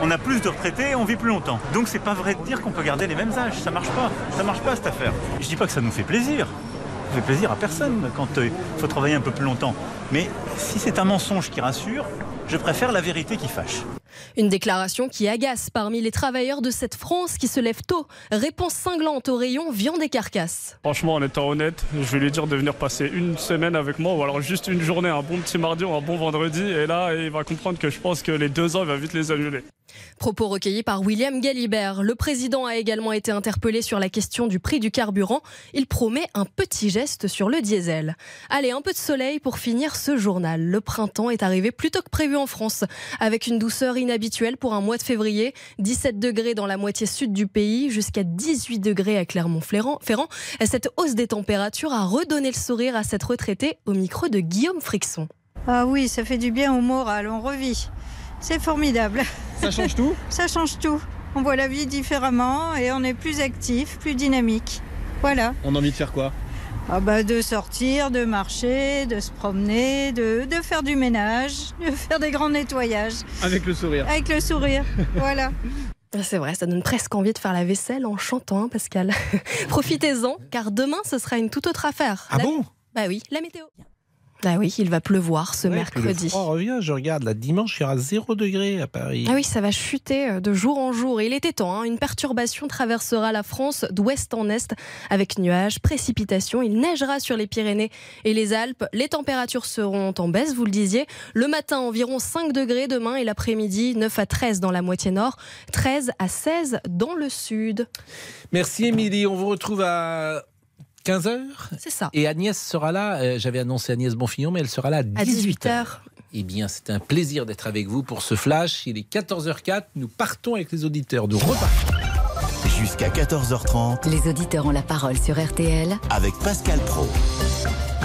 S9: on a plus de retraités et on vit plus longtemps. Donc c'est pas vrai de dire qu'on peut garder les mêmes âges. Ça marche pas. Ça marche pas cette affaire. Je dis pas que ça nous fait plaisir. Ça fait plaisir à personne quand il faut travailler un peu plus longtemps. Mais si c'est un mensonge qui rassure, je préfère la vérité qui fâche.
S22: Une déclaration qui agace parmi les travailleurs de cette France qui se lève tôt. Réponse cinglante au rayon viande et carcasse.
S24: Franchement, en étant honnête, je vais lui dire de venir passer une semaine avec moi ou alors juste une journée, un bon petit mardi ou un bon vendredi. Et là, il va comprendre que je pense que les deux ans, il va vite les annuler.
S22: Propos recueillis par William Galibert. Le président a également été interpellé sur la question du prix du carburant. Il promet un petit geste sur le diesel. Allez, un peu de soleil pour finir ce journal. Le printemps est arrivé plus tôt que prévu en France, avec une douceur inhabituelle pour un mois de février. 17 degrés dans la moitié sud du pays, jusqu'à 18 degrés à Clermont-Ferrand. Cette hausse des températures a redonné le sourire à cette retraitée au micro de Guillaume Frixon.
S25: Ah oui, ça fait du bien au moral, on revit. C'est formidable.
S26: Ça change tout
S25: Ça change tout. On voit la vie différemment et on est plus actif, plus dynamique. Voilà.
S26: On a envie de faire quoi
S25: ah bah de sortir, de marcher, de se promener, de, de, faire du ménage, de faire des grands nettoyages.
S26: Avec le sourire.
S25: Avec le sourire, voilà.
S22: C'est vrai, ça donne presque envie de faire la vaisselle en chantant, hein, Pascal. Profitez-en, car demain, ce sera une toute autre affaire.
S3: Ah bon?
S22: Bah oui, la météo. Ah oui, il va pleuvoir ce mercredi.
S3: Le froid revient, je regarde, la dimanche, il y aura 0 degré à Paris.
S22: Ah oui, ça va chuter euh, de jour en jour. Et il était temps, hein. une perturbation traversera la France d'ouest en est avec nuages, précipitations. Il neigera sur les Pyrénées et les Alpes. Les températures seront en baisse, vous le disiez. Le matin, environ 5 degrés demain et l'après-midi, 9 à 13 dans la moitié nord, 13 à 16 dans le sud.
S3: Merci Émilie, on vous retrouve à 15h
S22: C'est ça.
S3: Et Agnès sera là, euh, j'avais annoncé Agnès Bonfillon, mais elle sera là à 18h. Eh bien, c'est un plaisir d'être avec vous pour ce flash. Il est 14h04, nous partons avec les auditeurs, nous repartons.
S1: Jusqu'à 14h30,
S2: les auditeurs ont la parole sur RTL
S1: avec Pascal Pro.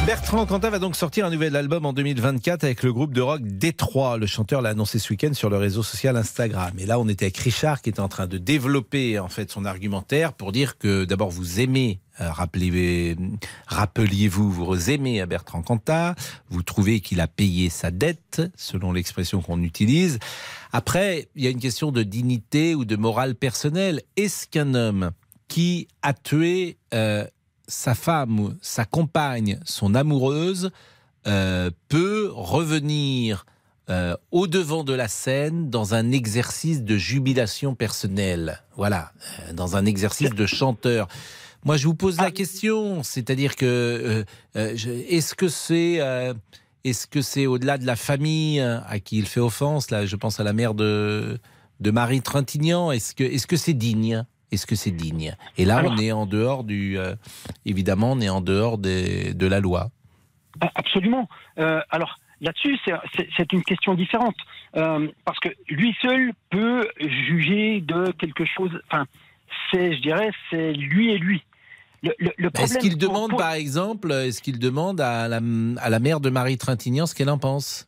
S3: Bertrand Cantat va donc sortir un nouvel album en 2024 avec le groupe de rock Détroit. Le chanteur l'a annoncé ce week-end sur le réseau social Instagram. Et là, on était avec Richard qui était en train de développer en fait son argumentaire pour dire que d'abord vous aimez, euh, rappelez, rappeliez-vous, vous aimez à Bertrand Cantat, vous trouvez qu'il a payé sa dette, selon l'expression qu'on utilise. Après, il y a une question de dignité ou de morale personnelle. Est-ce qu'un homme qui a tué euh, sa femme, sa compagne, son amoureuse, euh, peut revenir euh, au devant de la scène dans un exercice de jubilation personnelle. Voilà, euh, dans un exercice de chanteur. Moi, je vous pose la question, c'est-à-dire que est-ce que c'est est-ce que c'est au-delà de la famille à qui il fait offense? Là, je pense à la mère de de Marie Trintignant. Est-ce que est-ce que c'est digne? Est-ce que c'est digne? Et là,
S11: Alors-
S3: on est en dehors du euh, évidemment, on est en dehors des- de la loi.
S11: Ah, Absolument. Euh, alors là-dessus, c'est- une question différente Euh, parce que lui seul peut juger de quelque chose. Enfin, c'est, je dirais, c'est lui et lui. Le, le- le
S3: Est-ce qu'il demande,
S11: pour-
S3: par exemple, est-ce qu'il demande à la, à la mère de Marie Trintignant ce qu'elle en pense?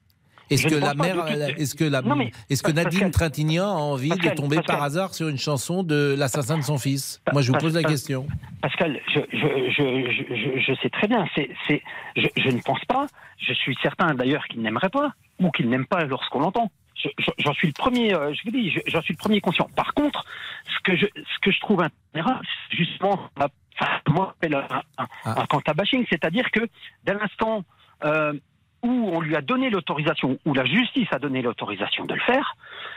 S3: Est-ce que la mère, est-ce que la,
S11: mais-
S3: est-ce que Nadine Trintignant a envie
S11: Pascal,
S3: de tomber
S11: Pascal.
S3: par hasard sur une chanson de l'assassin de son fils? Moi, je vous pose la question.
S11: Pascal, je, je, je, je, je- je sais très bien. C'est, c'est, je, ne pense pas. Je suis certain d'ailleurs qu'il n'aimerait pas ou qu'il n'aime pas lorsqu'on l'entend. Je- je- J'en suis le premier. euh, Je vous dis, je- j'en suis le premier conscient. Par contre, ce que je, ce que je trouve intéressant, c'est justement, enfin, moi, un, un,
S3: Ah.
S11: un quanta bashing, c'est-à-dire que dès l'instant euh, où on lui a donné l'autorisation, où la justice a donné l'autorisation de le faire,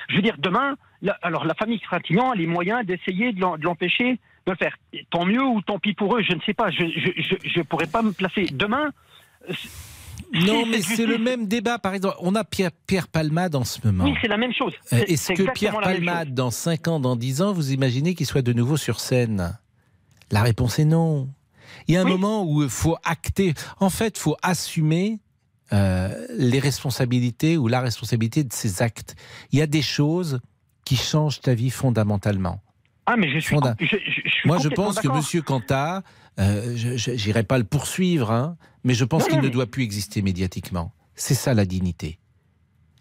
S11: je veux dire, demain, la- alors la famille Trintignant a les moyens d'essayer de l'empêcher de le faire. Et Tant mieux ou tant pis pour eux, je ne sais pas, je ne pourrais pas me placer. Demain, euh,
S3: Non, mais c'est le même débat. Par exemple, on a Pierre, Pierre Palmade en ce moment.
S11: Oui, c'est la même chose.
S3: Euh, Est-ce que Pierre Palmade, dans 5 ans, dans 10 ans, vous imaginez qu'il soit de nouveau sur scène? La réponse est non. Il y a un moment où il faut acter. En fait, il faut assumer euh, les responsabilités ou la responsabilité de ses actes. Il y a des choses qui changent ta vie fondamentalement.
S11: Ah, mais je suis,
S3: Fonda-
S11: je, je- je suis
S3: Moi, je pense que. Monsieur Cantat, euh, je n'irai pas le poursuivre, hein, mais je pense qu'il ne doit plus exister médiatiquement. C'est ça la dignité.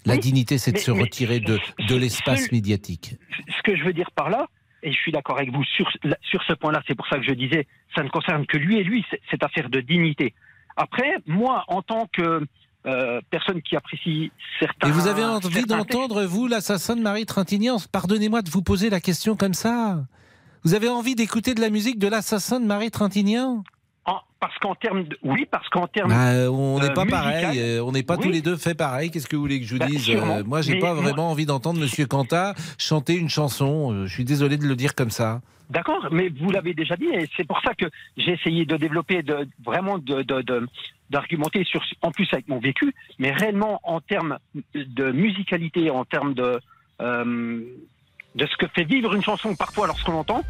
S3: La
S11: Oui,
S3: dignité, c'est de se retirer de, de l'espace médiatique.
S11: ce que je veux dire par là, et je suis d'accord avec vous sur, sur ce point-là, c'est pour ça que je disais, ça ne concerne que lui et lui, cette affaire de dignité. Après, moi, en tant que euh, personne qui apprécie certains...
S3: Et vous avez envie d'entendre, vous, l'assassin de Marie Trintignant? Pardonnez-moi de vous poser la question comme ça. Vous avez envie d'écouter de la musique de l'assassin de Marie Trintignant?
S11: En- parce qu'en termes de, oui, parce qu'en termes,
S3: Bah, on n'est
S11: euh,
S3: pas
S11: musical,
S3: pareil, euh, on n'est pas
S11: oui.
S3: tous les deux fait pareil. Qu'est-ce que vous voulez que je vous
S11: Bah,
S3: dise? Euh, Moi, j'ai pas
S11: moi-
S3: vraiment envie d'entendre Monsieur Cantat chanter une chanson. Euh, Je suis désolé de le dire comme ça.
S11: D'accord, mais vous l'avez déjà dit, et c'est pour ça que j'ai essayé de développer, de, vraiment de- d'argumenter sur, en plus avec mon vécu, mais réellement en termes de musicalité, en termes de, euh, de ce que fait vivre une chanson parfois lorsqu'on l'entend,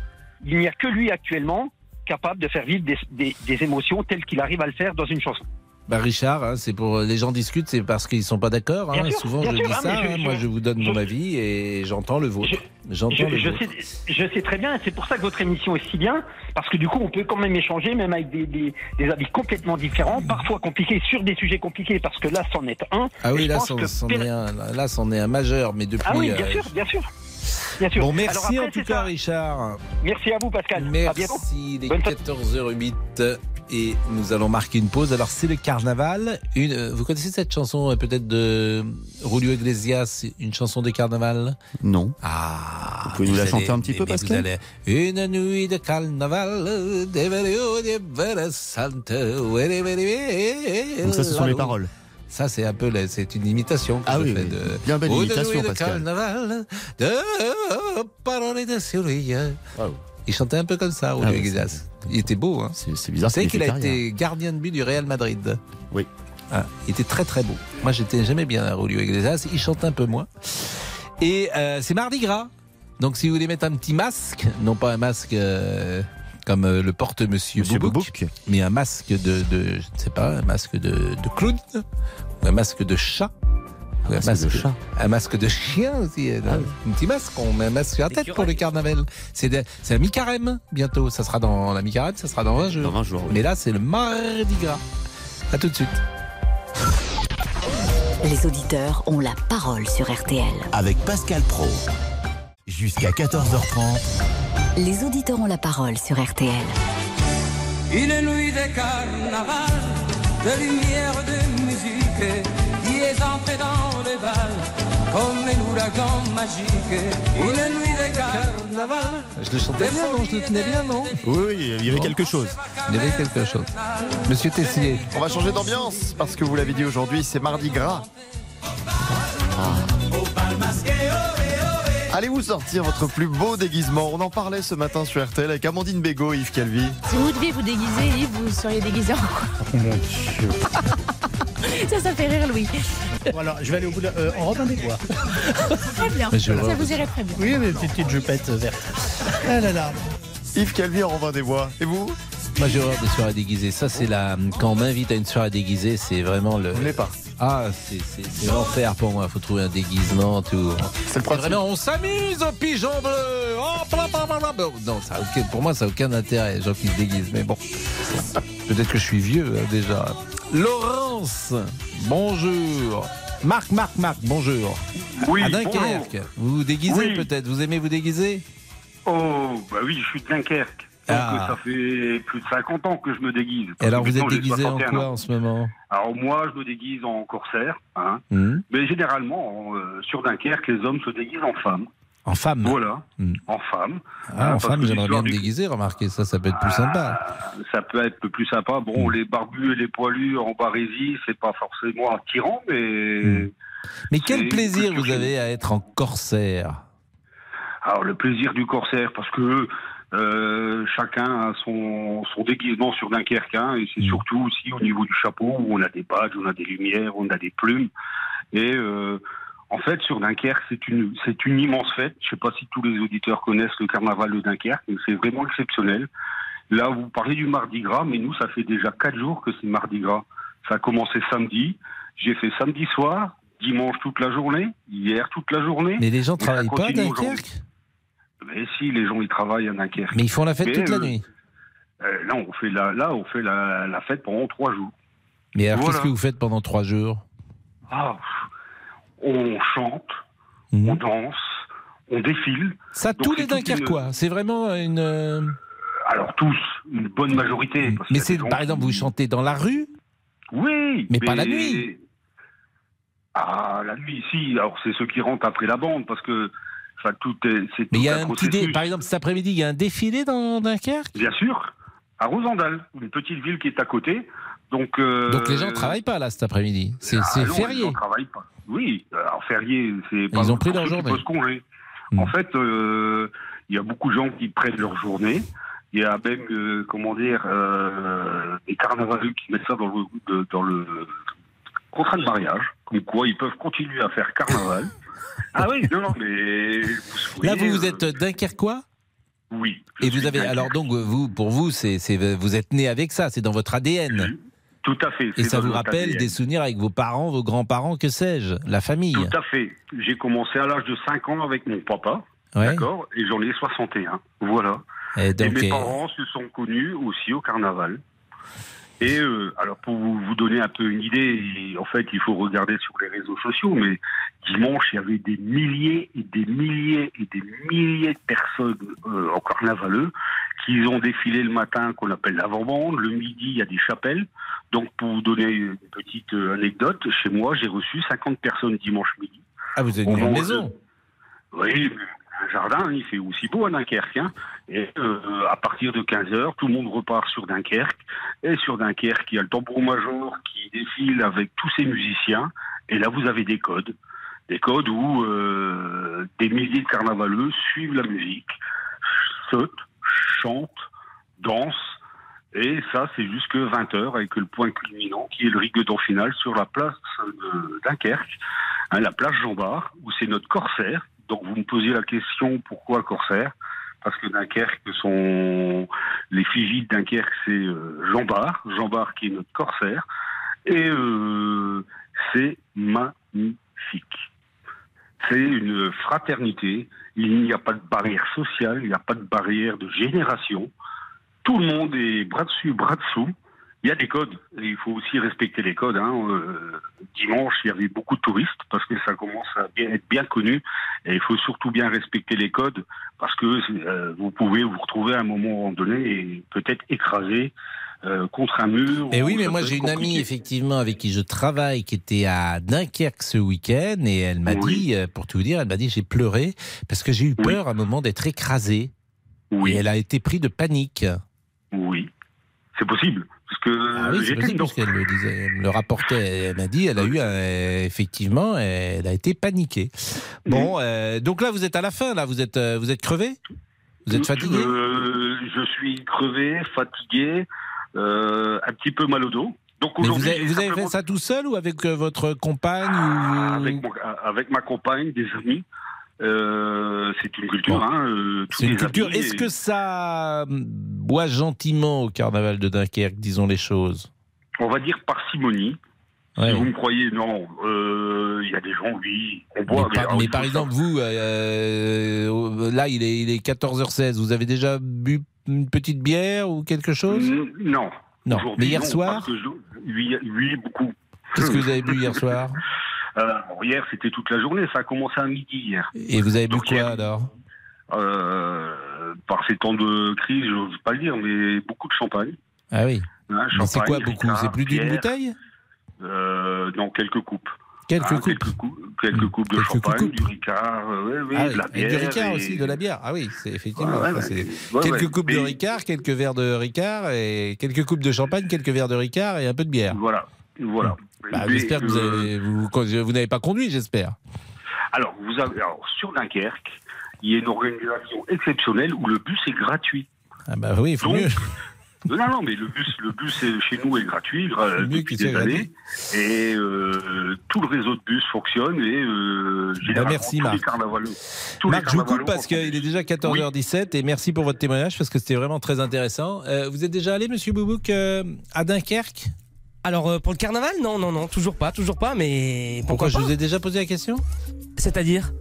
S11: il n'y a que lui actuellement capable de faire vivre des, des- des émotions telles qu'il arrive à le faire dans une chanson.
S3: Bah Richard, hein, c'est pour les gens discutent, c'est parce qu'ils sont pas d'accord. hein. Souvent, je
S11: sûr,
S3: dis
S11: hein,
S3: ça.
S11: je-
S3: hein. Moi, je vous donne mon
S11: je-
S3: avis et j'entends le vôtre. J'entends
S11: Je,
S3: le
S11: je
S3: vôtre.
S11: sais, je sais très bien, et c'est pour ça que votre émission est si bien, parce que du coup, on peut quand même échanger, même avec des, des- des avis complètement différents, parfois compliqués, sur des sujets compliqués, parce que là, c'en est un.
S3: Ah oui, là, c'en
S11: que
S3: est un. Là, c'en est un majeur, mais depuis.
S11: Ah oui, bien
S3: euh,
S11: sûr, bien sûr. Bien sûr.
S3: Bon, merci
S11: après,
S3: en tout cas,
S11: ça.
S3: Richard.
S11: Merci à vous, Pascal. À bientôt.
S3: Merci, il est
S11: Bonne fête.
S3: 14h08 et nous allons marquer une pause. Alors, c'est le carnaval. Une, euh, vous connaissez cette chanson, euh, peut-être de Julio Iglesias, une chanson de carnaval?
S13: Non.
S3: Ah,
S13: Vous pouvez nous la
S3: allez-
S13: chanter un petit peu,
S3: vous
S13: Pascal?
S3: allez- Une nuit de carnaval, de de were.
S13: Donc ça, ce sont les paroles.
S3: Ça, c'est un peu, c'est une imitation. que
S13: Ah
S3: je
S13: oui,
S3: fais
S13: oui.
S3: de-
S13: Bien belle
S3: Une
S13: imitation,
S3: nuit de
S13: Pascal.
S3: carnaval, de paroles de Sylvia. Il chantait un peu comme ça, Julio
S13: Ah
S3: Iglesias. Il était beau, hein.
S13: C'est bizarre.
S3: Vous savez
S13: qu'il
S3: a
S13: carrière.
S3: été gardien de but du Real Madrid.
S13: Oui.
S3: Ah, il était très très beau. Moi, j'étais jamais bien à Julio Iglesias. Il chante un peu moins. Et euh, c'est Mardi Gras. Donc, si vous voulez mettre un petit masque, non pas un masque euh, comme euh, le porte Monsieur,
S13: Monsieur
S3: Boubouk, mais un masque de, de, je ne sais pas, un masque de, de clown, ou un masque de chat. Un,
S13: masque de chat.
S3: un masque de chien aussi. euh, Un petit masque, on met un masque sur la tête pour le carnaval. C'est la mi-carême bientôt. Ça sera dans la mi-carême, ça sera dans 20 jours.
S13: Dans 20 jours, oui.
S3: Mais là, c'est le Mardi Gras. À tout de suite.
S2: Les auditeurs ont la parole sur RTL.
S1: Avec Pascal Pro. Jusqu'à 14h30.
S2: Les auditeurs ont la parole sur RTL.
S13: Une nuit de carnaval, de lumière, de musique, qui est entré dans le bal comme un ouragan magique. Une nuit de carnaval.
S3: Je le chantais bien, non Je le tenais bien, non
S7: Oui, oui, il y avait quelque chose.
S3: Il y avait quelque chose. Monsieur Tessier.
S7: On va changer d'ambiance parce que vous l'avez dit aujourd'hui, c'est mardi gras. Allez-vous sortir votre plus beau déguisement? On en parlait ce matin sur RTL avec Amandine Bégaud et Yves Calvi.
S27: Si vous deviez vous déguiser, Yves, vous seriez déguisé en quoi?
S26: Oh mon dieu.
S27: Ça, ça fait rire Louis.
S26: Bon, alors, je vais aller au bout de la... euh, en Robin des Bois.
S27: Très bien. Ça vous irait très bien.
S26: Oui, mais petite, petite jupette verte. Ah là là.
S7: Yves Calvi en Robin des Bois. Et vous?
S3: Moi j'ai horreur des soirées déguisées. Ça c'est la quand on m'invite à une soirée déguisée, c'est vraiment le.
S7: Vous pas.
S3: Ah c'est l'enfer pour moi. Faut trouver un déguisement tout.
S7: C'est le principe.
S3: Vraiment on s'amuse au pigeon bleu. Oh, bla, bla, bla, bla. Bon, Non ça pour moi ça a aucun intérêt les gens qui se déguisent. Mais bon peut-être que je suis vieux hein, déjà. Laurence bonjour. Marc Marc Marc bonjour.
S28: Oui,
S3: à Dunkerque.
S28: bonjour.
S3: Vous vous déguisez
S28: Oui.
S3: peut-être? Vous aimez vous déguiser?
S28: Oh, bah oui, je suis de Dunkerque.
S3: Ah.
S28: ça fait plus de 50 ans que je me déguise.
S3: Et alors vous êtes déguisé en
S28: 61
S3: quoi en ce moment?
S28: Alors moi, je me déguise en corsaire, hein.
S3: Hmm.
S28: mais généralement, euh, sur Dunkerque, les hommes se déguisent en femmes.
S3: En femme
S28: Voilà,
S3: Hmm.
S28: en femme.
S3: Ah,
S28: Hein,
S3: en femme, j'aimerais bien me
S28: du-
S3: déguiser, remarquez, ça, ça peut être plus sympa.
S28: Ça peut être plus sympa. Bon, les barbus et les poilus en barésie, c'est pas forcément attirant, mais...
S3: Mais quel plaisir vous avez à être en corsaire?
S28: Alors le plaisir du corsaire, parce que euh, chacun a son, son déguisement sur Dunkerque, hein, et
S3: Mm.
S28: c'est surtout aussi au niveau du chapeau où on a des badges, on a des lumières, on a des plumes. Et euh, en fait, sur Dunkerque, c'est une c'est une immense fête. Je sais pas si tous les auditeurs connaissent le carnaval de Dunkerque, mais c'est vraiment exceptionnel. Là, vous parlez du Mardi Gras, mais nous, ça fait déjà quatre jours que c'est Mardi Gras. Ça a commencé samedi. J'ai fait samedi soir, dimanche toute la journée, hier toute la journée.
S3: Mais les gens travaillent pas à Dunkerque?
S28: Mais si, les gens ils travaillent à Dunkerque.
S3: Mais ils font la fête
S28: Mais,
S3: toute la
S28: euh,
S3: nuit.
S28: euh, là, on fait la, là, on fait la, la fête pendant trois jours.
S3: Mais alors,
S28: voilà.
S3: qu'est-ce que vous faites pendant trois jours?
S28: Ah, on chante, on danse, on défile.
S3: Mhm. Ça,
S28: Donc,
S3: tous les Dunkerquois. C'est vraiment une. euh,
S28: Alors tous, une bonne majorité. parce qu'il
S3: Mais c'est,
S28: gens
S3: par exemple, vous chantez dans la rue?
S28: Oui.
S3: Mais pas la nuit.
S28: Ah, la nuit, si. Alors c'est ceux qui rentrent après la bande, parce que, enfin, tout est,
S3: Mais il y a
S28: un
S3: un petit dé-. Par exemple, cet après-midi, il y a un défilé dans Dunkerque?
S28: Bien sûr, à Rosendal, une petite ville qui est à côté. Donc, euh,
S3: Donc les gens ne travaillent pas là cet après-midi. C'est,
S28: Ah
S3: férié.
S28: Les gens travaillent pas. Oui, alors férié, c'est pas
S3: Ils ont pris leur journée.
S28: congé.
S3: Hmm.
S28: En fait, euh, il y a beaucoup de gens qui prennent leur journée. Il y a même, euh, comment dire, des carnavaleux qui mettent ça dans le, dans le contrat de mariage, comme quoi ils peuvent continuer à faire carnaval. Ah oui, non, non, mais vous
S3: Là, vous, vous
S28: euh,
S3: êtes Dunkerquois
S28: Oui.
S3: Et vous avez alors donc vous pour vous c'est vous êtes né avec ça c'est dans votre ADN.
S28: Tout à fait.
S3: Et ça vous rappelle
S28: ADN.
S3: des souvenirs avec vos parents, vos grands-parents, que sais-je, la famille.
S28: Tout à fait. J'ai commencé à l'âge de 5 ans avec mon papa.
S3: Ouais.
S28: D'accord Et j'en ai 61. Voilà.
S3: Et donc,
S28: mes
S3: euh,
S28: parents se sont connus aussi au carnaval. Et euh, alors pour vous, vous donner un peu une idée, et en fait il faut regarder sur les réseaux sociaux, mais dimanche il y avait des milliers et des milliers et des milliers de personnes euh, en carnavaleux qui ont défilé le matin qu'on appelle l'avant-bande, le midi il y a des chapelles. Donc pour vous donner une petite euh, anecdote, chez moi j'ai reçu 50 personnes dimanche midi.
S3: Ah vous avez une maison.
S28: Oui, un jardin, il fait aussi beau à Dunkerque. hein. Et euh, à partir de 15h, tout le monde repart sur Dunkerque. Et sur Dunkerque, il y a le tambour-major qui défile avec tous ses musiciens. Et là, vous avez des codes. Des codes où euh, des de carnavaleux suivent la musique, sautent, chantent, dansent. Et ça, c'est jusque 20h avec le point culminant qui est le rigodon final sur la place de Dunkerque, hein, la place Jean Bart, où c'est notre corsaire. Donc vous me posiez la question pourquoi corsaire? Parce que Dunkerque, sont les figies de Dunkerque, c'est euh, Jean Bart, Jean Bart qui est notre corsaire, et euh, c'est magnifique. C'est une fraternité. Il n'y a pas de barrière sociale, il n'y a pas de barrière de génération. Tout le monde est bras dessus, bras dessous. Il y a des codes. Et il faut aussi respecter les codes. hein. Euh, dimanche, il y avait beaucoup de touristes parce que ça commence à bien- être bien connu. Et il faut surtout bien respecter les codes parce que euh, vous pouvez vous retrouver à un moment donné et peut-être écrasé euh, contre un mur.
S3: Et
S28: ou
S3: oui, mais moi j'ai une amie effectivement avec qui je travaille qui était à Dunkerque ce week-end et elle m'a dit, pour tout vous dire, elle m'a dit j'ai pleuré parce que j'ai eu peur à un moment d'être écrasé. Et elle a été prise de panique.
S28: Oui, c'est possible. Parce que
S3: Ah oui,
S28: j'étais dedans.
S3: le disait, elle le rapportait. Elle m'a dit, elle a eu un- effectivement, elle a été paniquée. Bon, euh, donc là vous êtes à la fin, là vous êtes, euh, vous êtes crevé, vous êtes fatigué?
S28: Euh, je suis crevé, fatigué, euh, un petit peu mal au dos. Donc
S3: Mais vous avez,
S28: j'ai
S3: vous avez fait ça tout seul ou avec votre compagne ou...
S28: avec, mon- avec ma compagne, des amis. Euh, c'est une culture, hein. euh,
S3: C'est une culture. Est-ce
S28: et-
S3: que ça boit gentiment au carnaval de Dunkerque, disons les choses?
S28: On va dire parcimonie.
S3: Ouais.
S28: Si vous me croyez, non. Euh, Il y a des gens, oui, on boit.
S3: Mais, par, mais par
S28: faut
S3: exemple, vous, là, il est, il est 14h16. Vous avez déjà bu une petite bière ou quelque chose?
S28: Non.
S3: Non. Mais hier
S28: non,
S3: soir?
S28: je- oui, beaucoup.
S3: Qu'est-ce que vous avez bu hier soir?
S28: Euh, bon, Hier, c'était toute la journée. Ça a commencé à midi hier.
S3: Et vous avez bu quoi alors?
S28: Euh, par ces temps de crise, je n'ose pas le dire, mais beaucoup de champagne.
S3: Ah oui.
S28: Hein,
S3: Mais c'est quoi beaucoup? C'est plus d'une bouteille?
S28: Euh, Non, quelques coupes.
S3: Quelques
S28: Hein,
S3: coupes.
S28: Quelques, cou- quelques coupes de
S3: Quelques
S28: champagne,
S3: coupes.
S28: du Ricard, euh, oui,
S3: Ah
S28: de la bière.
S3: du Ricard
S28: et-
S3: aussi, de la bière. Ah oui, c'est effectivement.
S28: Ouais, ouais,
S3: ça, c'est-
S28: ouais,
S3: quelques coupes de Ricard, quelques verres de Ricard et quelques coupes de champagne, quelques verres de Ricard et un peu de bière.
S28: Voilà, voilà.
S3: Bah, j'espère que vous, avez- vous, vous n'avez pas conduit, j'espère.
S28: Alors, vous avez, alors, sur Dunkerque, il y a une organisation exceptionnelle où le bus est gratuit.
S3: Ah bah oui, il faut
S28: Donc,
S3: mieux.
S28: Non, non, mais le bus, le bus est- chez nous est gratuit gra- depuis des années. Et euh, tout le réseau de bus fonctionne et euh,
S3: Bah, merci, Marc. Marc, je vous coupe parce qu'il est déjà 14h17 et merci pour votre témoignage parce que c'était vraiment très intéressant. Euh, vous êtes déjà allé, monsieur Boubouk, à Dunkerque?
S8: Alors euh, pour le carnaval, non, non, non, toujours pas, toujours pas, mais
S3: Pourquoi
S8: pourquoi
S3: je vous ai déjà posé la question?
S8: C'est-à-dire?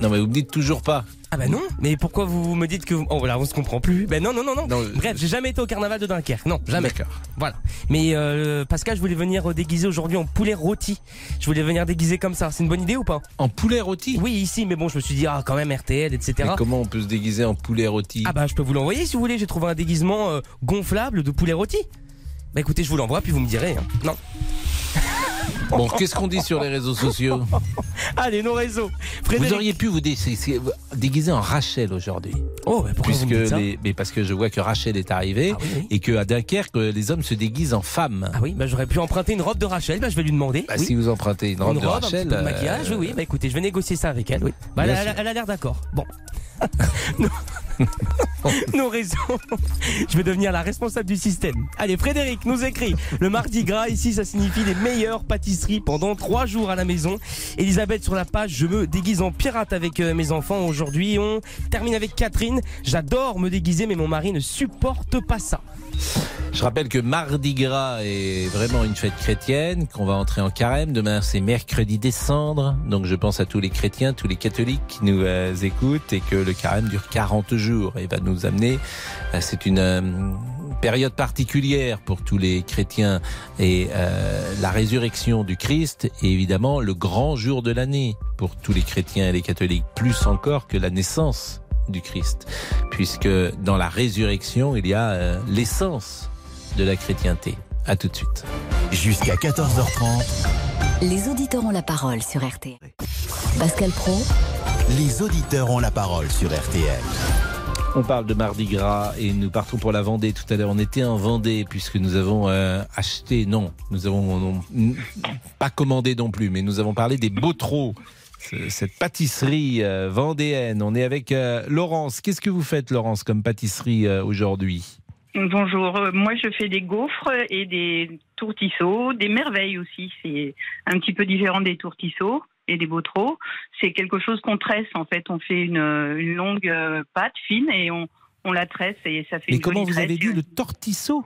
S3: Non, mais vous me dites toujours pas.
S8: Ah bah non, mais pourquoi vous me dites que vous... Oh voilà, on se comprend plus. Ben non, non, non, non. Bref, j'ai jamais été au carnaval de Dunkerque, non, jamais.
S3: D'accord.
S8: Voilà. Mais euh, Pascal, je voulais venir déguiser aujourd'hui en poulet rôti. Je voulais venir déguiser comme ça. C'est une bonne idée ou pas?
S3: En poulet rôti?
S8: Oui, ici, mais bon, je me suis dit, ah, quand même, RTL, etc.
S3: Mais comment on peut se déguiser en poulet rôti?
S8: Ah bah je peux vous l'envoyer si vous voulez, j'ai trouvé un déguisement euh, gonflable de poulet rôti. Bah écoutez, je vous l'envoie puis vous me direz. hein. Non.
S3: Bon, qu'est-ce qu'on dit sur les réseaux sociaux
S8: Allez, nos réseaux.
S3: Vous auriez pu vous dé- déguiser en Rachel aujourd'hui.
S8: Oh, bah pourquoi vous
S3: Puisque
S8: me dites ça
S3: les- mais parce que je vois que Rachel est arrivée et que à Dunkerque euh, les hommes se déguisent en femmes.
S8: Ah oui, bah j'aurais pu emprunter une robe de Rachel, bah je vais lui demander.
S3: Bah,
S8: oui.
S3: Si vous empruntez une robe
S8: Une
S3: de
S8: robe, un
S3: Rachel,
S8: petit peu de
S3: euh,
S8: maquillage, oui, oui. Bah écoutez, je vais négocier ça avec elle, oui. Bah, elle, elle a l'air d'accord. Bon. Nos- réseaux. Je vais devenir la responsable du système. Allez, Frédéric nous écrit. Le mardi gras, ici, ça signifie les meilleures pâtisseries pendant trois jours à la maison. Elisabeth sur la page, je me déguise en pirate avec euh, mes enfants. Aujourd'hui, on termine avec Catherine. J'adore me déguiser, mais mon mari ne supporte pas ça.
S3: Je rappelle que Mardi Gras est vraiment une fête chrétienne, qu'on va entrer en carême. Demain, c'est mercredi des cendres. Donc, je pense à tous les chrétiens, tous les catholiques qui nous euh, écoutent et que le carême dure 40 jours et va nous amener. euh, c'est une euh, période particulière pour tous les chrétiens et la résurrection du Christ est évidemment le grand jour de l'année pour tous les chrétiens et les catholiques, plus encore que la naissance du Christ, puisque dans la résurrection, il y a euh, l'essence de la chrétienté. À tout de suite.
S1: Jusqu'à 14h30,
S2: Les auditeurs ont la parole sur RTL. Pascal Pro,
S1: les auditeurs ont la parole sur RTL.
S3: On parle de Mardi Gras et nous partons pour la Vendée. Tout à l'heure, on était en Vendée puisque nous avons euh, acheté, non, nous avons non, pas commandé non plus, mais nous avons parlé des Beautreaux, ce- cette pâtisserie euh, vendéenne. On est avec euh, Laurence. Qu'est-ce que vous faites, Laurence, comme pâtisserie euh, aujourd'hui?
S29: Bonjour, moi je fais des gaufres et des tourtisseaux, des merveilles aussi. C'est un petit peu différent des tourtisseaux et des beautreaux. C'est quelque chose qu'on tresse en fait. On fait une, une longue pâte fine et on, on la tresse et ça fait
S3: Mais
S29: une
S3: comment vous avez dit le tortisseau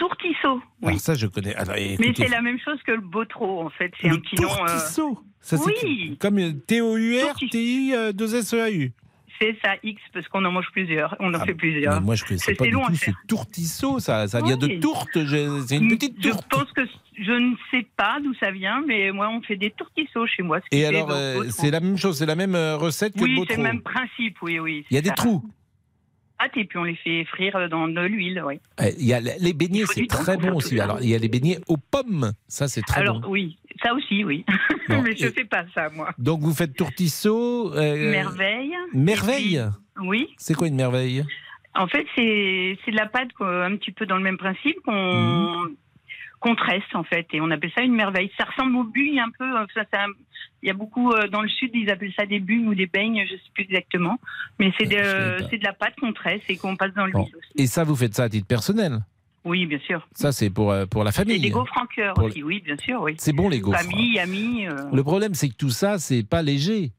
S29: Tourtisseau, oui.
S3: Alors ça, je connais. Alors,
S29: Mais c'est la même chose que le beautreau en fait. C'est
S3: Le
S29: un petit nom. euh,
S3: tourtisseau Ça, c'est
S29: Oui.
S3: Comme T-O-U-R, T-I, 2 S-E-A-U.
S29: C'est ça, X, parce qu'on en mange plusieurs. On en fait plusieurs.
S3: Ah, moi, je connaissais
S29: C'est-
S3: pas
S29: c'est
S3: du
S29: long à
S3: tout.
S29: faire.
S3: C'est tourtisso, ça. Ça vient de
S29: Oui.
S3: tourte. je- C'est une petite
S29: Je
S3: tourte.
S29: pense que je ne sais pas d'où ça vient, mais moi, on fait des tourtissos chez moi. ce
S3: Et alors, euh, c'est la même chose, c'est la même euh, recette que
S29: Oui,
S3: le
S29: c'est
S3: botro.
S29: le même principe, oui, oui.
S3: Il y a
S29: c'est
S3: des trous.
S29: Et puis on les fait frire dans de l'huile, oui.
S3: Euh, Il y a les beignets, c'est très bon aussi. Alors, il y a les beignets aux pommes. Ça, c'est très
S29: Alors,
S3: bon.
S29: oui, ça aussi, oui.
S3: Non,
S29: mais je
S3: et-
S29: fais pas ça, moi.
S3: Donc, vous faites tourtisso. euh,
S29: Merveille.
S3: Merveille
S29: puis- Oui.
S3: C'est quoi une merveille?
S29: En fait, c'est c'est de la pâte quoi, un petit peu dans le même principe qu'on
S3: Mhm.
S29: Qu'on tresse en fait et on appelle ça une merveille. Ça ressemble au bugne un peu. euh, Ça, ça- il y a beaucoup euh, dans le sud, ils appellent ça des bugnes ou des beignes, je sais plus exactement. Mais c'est de, c'est de la pâte qu'on tresse et qu'on passe dans l'huile.
S3: Bon. Et ça, vous faites ça à titre personnel
S29: Oui, bien sûr.
S3: Ça, c'est pour, euh, pour la
S29: Et
S3: famille.
S29: des gaufres en cœur
S3: Pour-
S29: aussi, oui, bien sûr, oui.
S3: C'est bon, les gaufres.
S29: Famille, amis. euh.
S3: Le problème, c'est que tout ça, c'est pas léger.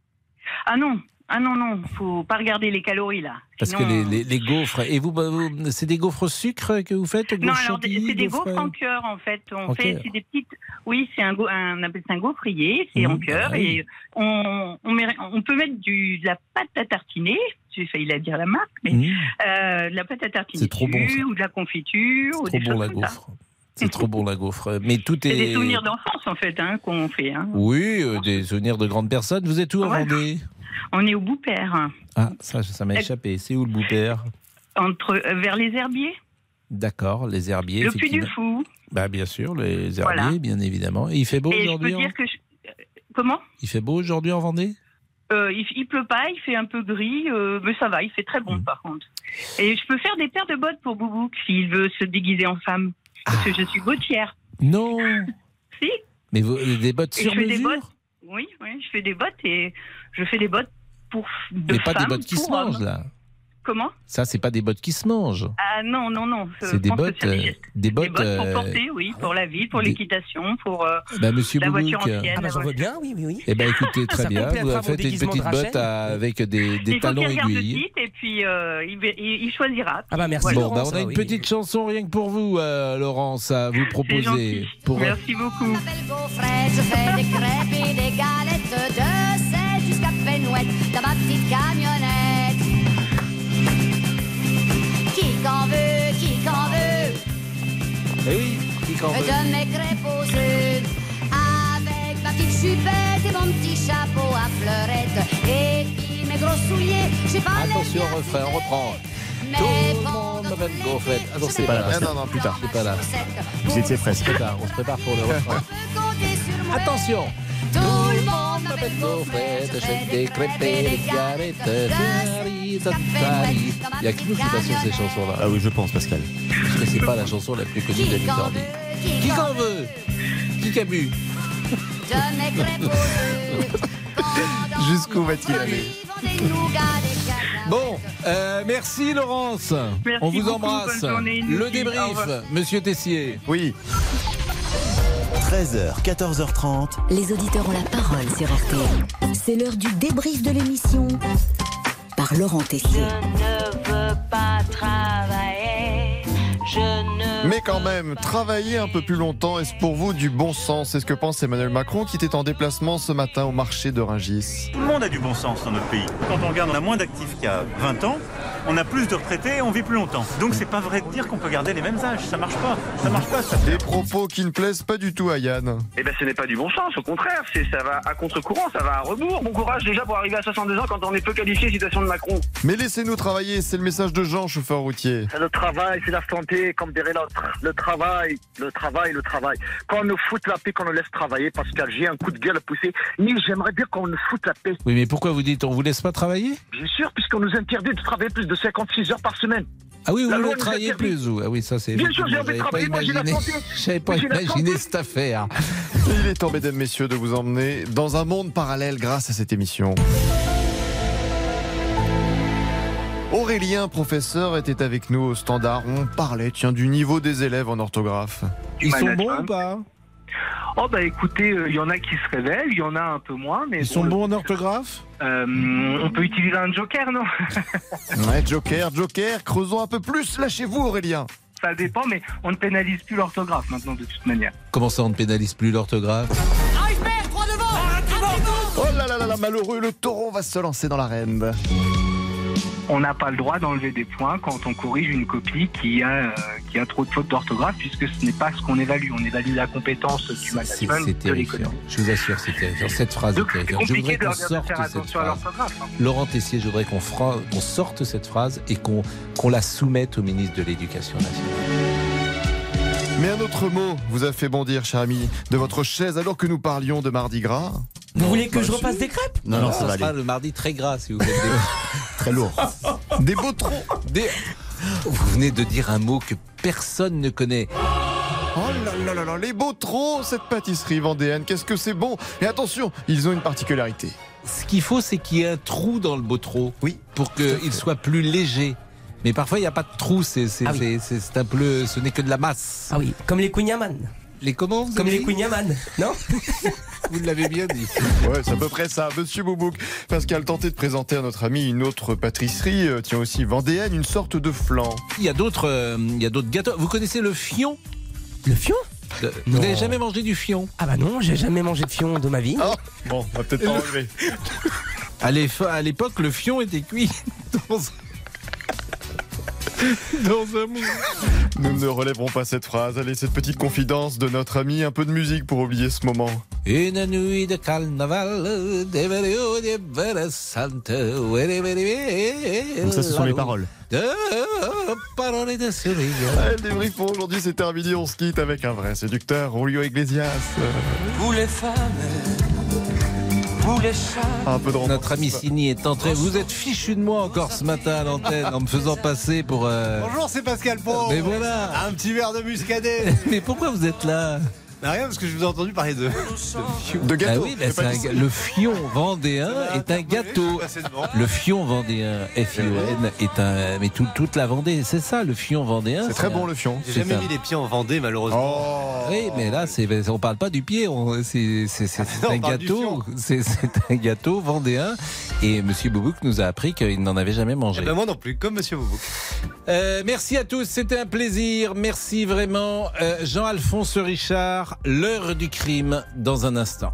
S29: Ah non, ah non, non, faut pas regarder les calories là.
S3: Parce
S29: Sinon,
S3: que les, les- les gaufres. Et vous, bah, vous- c'est des gaufres au sucre que vous faites
S29: Non, alors c'est des
S3: gaufres-
S29: gaufres en cœur en fait. On
S3: En
S29: fait c'est des petites. Oui, c'est un, un on appelle ça un gaufrier, c'est en
S3: Mmh,
S29: cœur
S3: ah oui.
S29: et on, on, met- on peut mettre du, de la pâte à tartiner. J'ai failli la dire la marque, mais
S3: Mmh.
S29: euh, de la pâte à tartiner
S3: C'est trop bon, ça.
S29: ou de la confiture ou
S3: Trop bon la gaufre. C'est trop bon la gaufre. Mais tout
S29: C'est
S3: est.
S29: des souvenirs d'enfance en fait hein, qu'on fait. hein.
S3: Oui, euh, des souvenirs de grandes personnes. Vous êtes où en
S29: Ouais.
S3: Vendée?
S29: On est au Bout-Père,
S3: Ah, ça, ça m'a
S29: Euh,
S3: échappé. C'est où le Boupère
S29: entre euh, vers les herbiers,
S3: D'accord, les herbiers.
S29: le Puy du. Fou.
S3: Bah, bien sûr, les herbiers,
S29: Voilà.
S3: bien évidemment. Et il fait beau aujourd'hui hein
S29: je- comment?
S3: Il fait beau aujourd'hui en Vendée?
S29: Euh, il, il pleut pas, il fait un peu gris, euh, mais ça va, il fait très bon
S3: Mmh.
S29: par contre. Et je peux faire des paires de bottes pour Boubouk s'il veut se déguiser en femme. Parce que je suis bottière.
S3: Non
S29: Si.
S3: Mais vous- des bottes sur
S29: des
S3: mesure?
S29: bottes. Oui, oui, je fais des bottes et je fais des bottes pour de
S3: Mais pas des bottes qui se mangent, là.
S29: Comment?
S3: Ça, c'est pas des bottes qui se mangent.
S29: Ah non, non, non. je
S3: C'est des bottes, euh, des bottes,
S29: Des bottes pour
S3: euh,
S29: porter, oui, pour la ville, pour
S3: des-
S29: l'équitation, pour euh,
S3: Bah, monsieur
S29: la voiture ancienne.
S8: Ah bah j'en veux bien, oui, oui, oui.
S3: Eh ben écoutez, très bien. Vous faites une petite botte à- avec des, des talons aiguilles.
S29: site et puis euh, il, choisira.
S8: Ah bah merci
S29: Voilà.
S3: Bon, bah, on a une petite chanson rien que pour vous, euh, Laurence, à vous proposer. Pour...
S29: Merci beaucoup.
S30: gaufrette, je fais des crêpes et des galettes de ma petite camionnette. Qui qu'en veut, qui qu'en veut,
S3: Eh oui, qui qu'en veut.
S30: de mes crêpes aux œufs. Avec ma petite chupette et mon petit chapeau à fleurette. Et puis mes gros souliers, j'ai pas
S3: Attention refrain, on reprend.
S30: Mais
S3: Tout le monde m'appelle gaufrette. Ah non, c'est pas là.
S7: Ah, non, non, plus tard.
S3: C'est pas là.
S7: Vous étiez presque.
S3: On se prépare, on se prépare pour le refrain. Attention
S30: Tout le monde
S3: m'appelle gaufrette, j'achète des crêpes et des galettes. Il y a que nous qui passons ces chansons-là.
S26: Ah oui, je pense, Pascal.
S3: Parce que c'est pas la chanson la plus connue d'Annie Cordy. Qui qu'en veut Qui qu'a bu
S30: de mes crêpes aux œufs.
S7: Jusqu'où va-t-il aller.
S3: Bon, euh, merci Laurence.
S29: Merci
S3: On vous
S29: beaucoup,
S3: embrasse.
S29: bonne journée,
S3: Le débrief. Monsieur Tessier.
S7: Oui.
S1: 13h, 14h30.
S2: Les auditeurs ont la parole sur RTL. C'est l'heure du débrief de l'émission par Laurent Tessier.
S30: Je ne veux pas travailler. Je ne
S7: Mais quand même, travailler un peu plus longtemps, est-ce pour vous du bon sens? C'est ce que pense Emmanuel Macron qui était en déplacement ce matin au marché de Rungis.
S9: Tout le monde a du bon sens dans notre pays. Quand on regarde, on a moins d'actifs qu'il y a 20 ans, on a plus de retraités et on vit plus longtemps. Donc c'est pas vrai de dire qu'on peut garder les mêmes âges. Ça marche pas. Ça marche pas, ça.
S7: Des propos qui ne plaisent pas du tout à Yann.
S4: Eh ben, ce n'est pas du bon sens, au contraire, c'est ça va à contre-courant, ça va à rebours. Bon courage déjà pour arriver à 62 ans quand on est peu qualifié, citation de Macron.
S7: Mais laissez-nous travailler, c'est le message de Jean, chauffeur routier.
S11: Le travail, c'est la santé, comme dirait l'autre. Le travail, le travail, le travail. Qu'on nous foute la paix, qu'on nous laisse travailler, Pascal, j'ai un coup de gueule à pousser. Mais j'aimerais bien qu'on nous foute la paix.
S3: Oui, mais pourquoi vous dites on vous laisse pas travailler?
S11: Bien sûr, puisqu'on nous interdit de travailler plus de 56 heures par semaine.
S3: Ah oui, vous voulez travailler plus vous Ah oui, ça c'est.
S11: Bien sûr, j'ai envie de travailler, moi, j'ai la santé.
S3: J'avais pas imaginé cette affaire.
S7: Il est temps, mesdames, messieurs, de vous emmener dans un monde parallèle grâce à cette émission. Aurélien, professeur, était avec nous au standard. On parlait, tiens, du niveau des élèves en orthographe.
S3: Ils sont bons ou pas
S11: Oh bah écoutez, il y en a qui se révèlent, il y en a un peu moins, mais
S3: Ils sont bons en orthographe
S11: Euh, on peut utiliser un joker, non
S7: Ouais, Joker, Joker, creusons un peu plus. Lâchez-vous, Aurélien.
S11: Ça dépend, mais on ne pénalise plus l'orthographe maintenant de toute manière.
S3: Comment ça on ne pénalise plus l'orthographe
S7: Oh là là là là, malheureux, le taureau va se lancer dans l'arène.
S31: On n'a pas le droit d'enlever des points quand on corrige une copie qui a, euh, qui a trop de fautes d'orthographe, puisque ce n'est pas ce qu'on évalue. On évalue la compétence du management
S3: c'est
S31: de
S3: terrifiant.
S31: l'économie.
S3: Je vous assure, c'est terrifiant. Cette phrase est
S31: Donc,
S3: terrifiante. Je voudrais qu'on sorte cette phrase.
S31: hein.
S3: Laurent Tessier, je voudrais qu'on sorte cette phrase et qu'on qu'on la soumette au ministre de l'Éducation nationale.
S7: Mais un autre mot vous a fait bondir, cher ami, de votre chaise alors que nous parlions de Mardi Gras.
S8: Vous voulez que je repasse des crêpes
S3: Non, non, ça sera le mardi très gras si vous faites des...
S7: très lourd. Des beaux troncs.
S3: Des... Vous venez de dire un mot que personne ne connaît.
S7: Oh là là là là, les beaux troncs, cette pâtisserie vendéenne, qu'est-ce que c'est bon Et attention, ils ont une particularité.
S3: Ce qu'il faut, c'est qu'il y ait un trou dans le botreau.
S7: Oui.
S3: Pour qu'il soit plus léger. Mais parfois, il n'y a pas de trou. C'est
S8: Ah oui.
S3: un peu. Ce n'est que de la masse.
S8: Ah oui, comme les Queen
S3: Les comment vous
S8: Comme les Queen non
S3: Vous l'avez bien dit.
S7: Ouais, c'est à peu près ça. Monsieur Boubouk, Pascal tentait de présenter à notre ami une autre pâtisserie, euh, tiens aussi vendéenne, une sorte de flan.
S3: Il y a d'autres euh, il y a d'autres gâteaux. Vous connaissez le fion?
S8: Le fion?
S3: Le- Vous n'avez jamais mangé du fion?
S8: Ah bah non, j'ai jamais mangé de fion de ma vie.
S7: Ah, bon, on va peut-être pas enlever.
S3: À l'époque, le fion était cuit dans un, dans un moule.
S7: Nous ne relèverons pas cette phrase. Allez, cette petite confidence de notre ami, un peu de musique pour oublier ce moment.
S3: Une nuit de carnaval, de vélo de versante, were, were, were,
S26: Donc ça, ce sont les paroles.
S3: De paroles de sourire.
S7: Allez, le débrief pour aujourd'hui, c'est terminé. On se quitte avec un vrai séducteur, Julio Iglesias.
S13: Vous les femmes.
S7: Un peu de.
S3: Notre ami Sini est entré. Vous êtes fichu de moi encore ce matin à l'antenne en me faisant passer pour. euh,
S26: Bonjour, c'est Pascal Pau.
S3: Mais voilà.
S26: Un petit verre de muscadet.
S3: Mais pourquoi vous êtes là?
S26: Mais rien, parce que je vous ai entendu parler de.
S7: De
S3: Ah
S7: gâteau.
S3: oui, c'est un ga- le fion vendéen est un gâteau. Le fion vendéen, F-I-O-N, est un. Mais tout- toute la Vendée, c'est ça, le fion vendéen.
S7: C'est très
S3: un-
S7: bon le fion.
S26: J'ai jamais mis les pieds en Vendée, malheureusement.
S7: Oh
S3: Oui, mais là, c'est, on parle pas du pied, on- c'est, c'est- c'est- c'est
S26: Non,
S3: un gâteau, c'est un gâteau vendéen. Et Monsieur Boubouk nous a appris qu'il n'en avait jamais mangé.
S26: Eh ben moi non plus, comme Monsieur Boubouk.
S3: Euh, merci à tous, c'était un plaisir. Merci vraiment. Euh, Jean-Alphonse Richard, l'heure du crime dans un instant.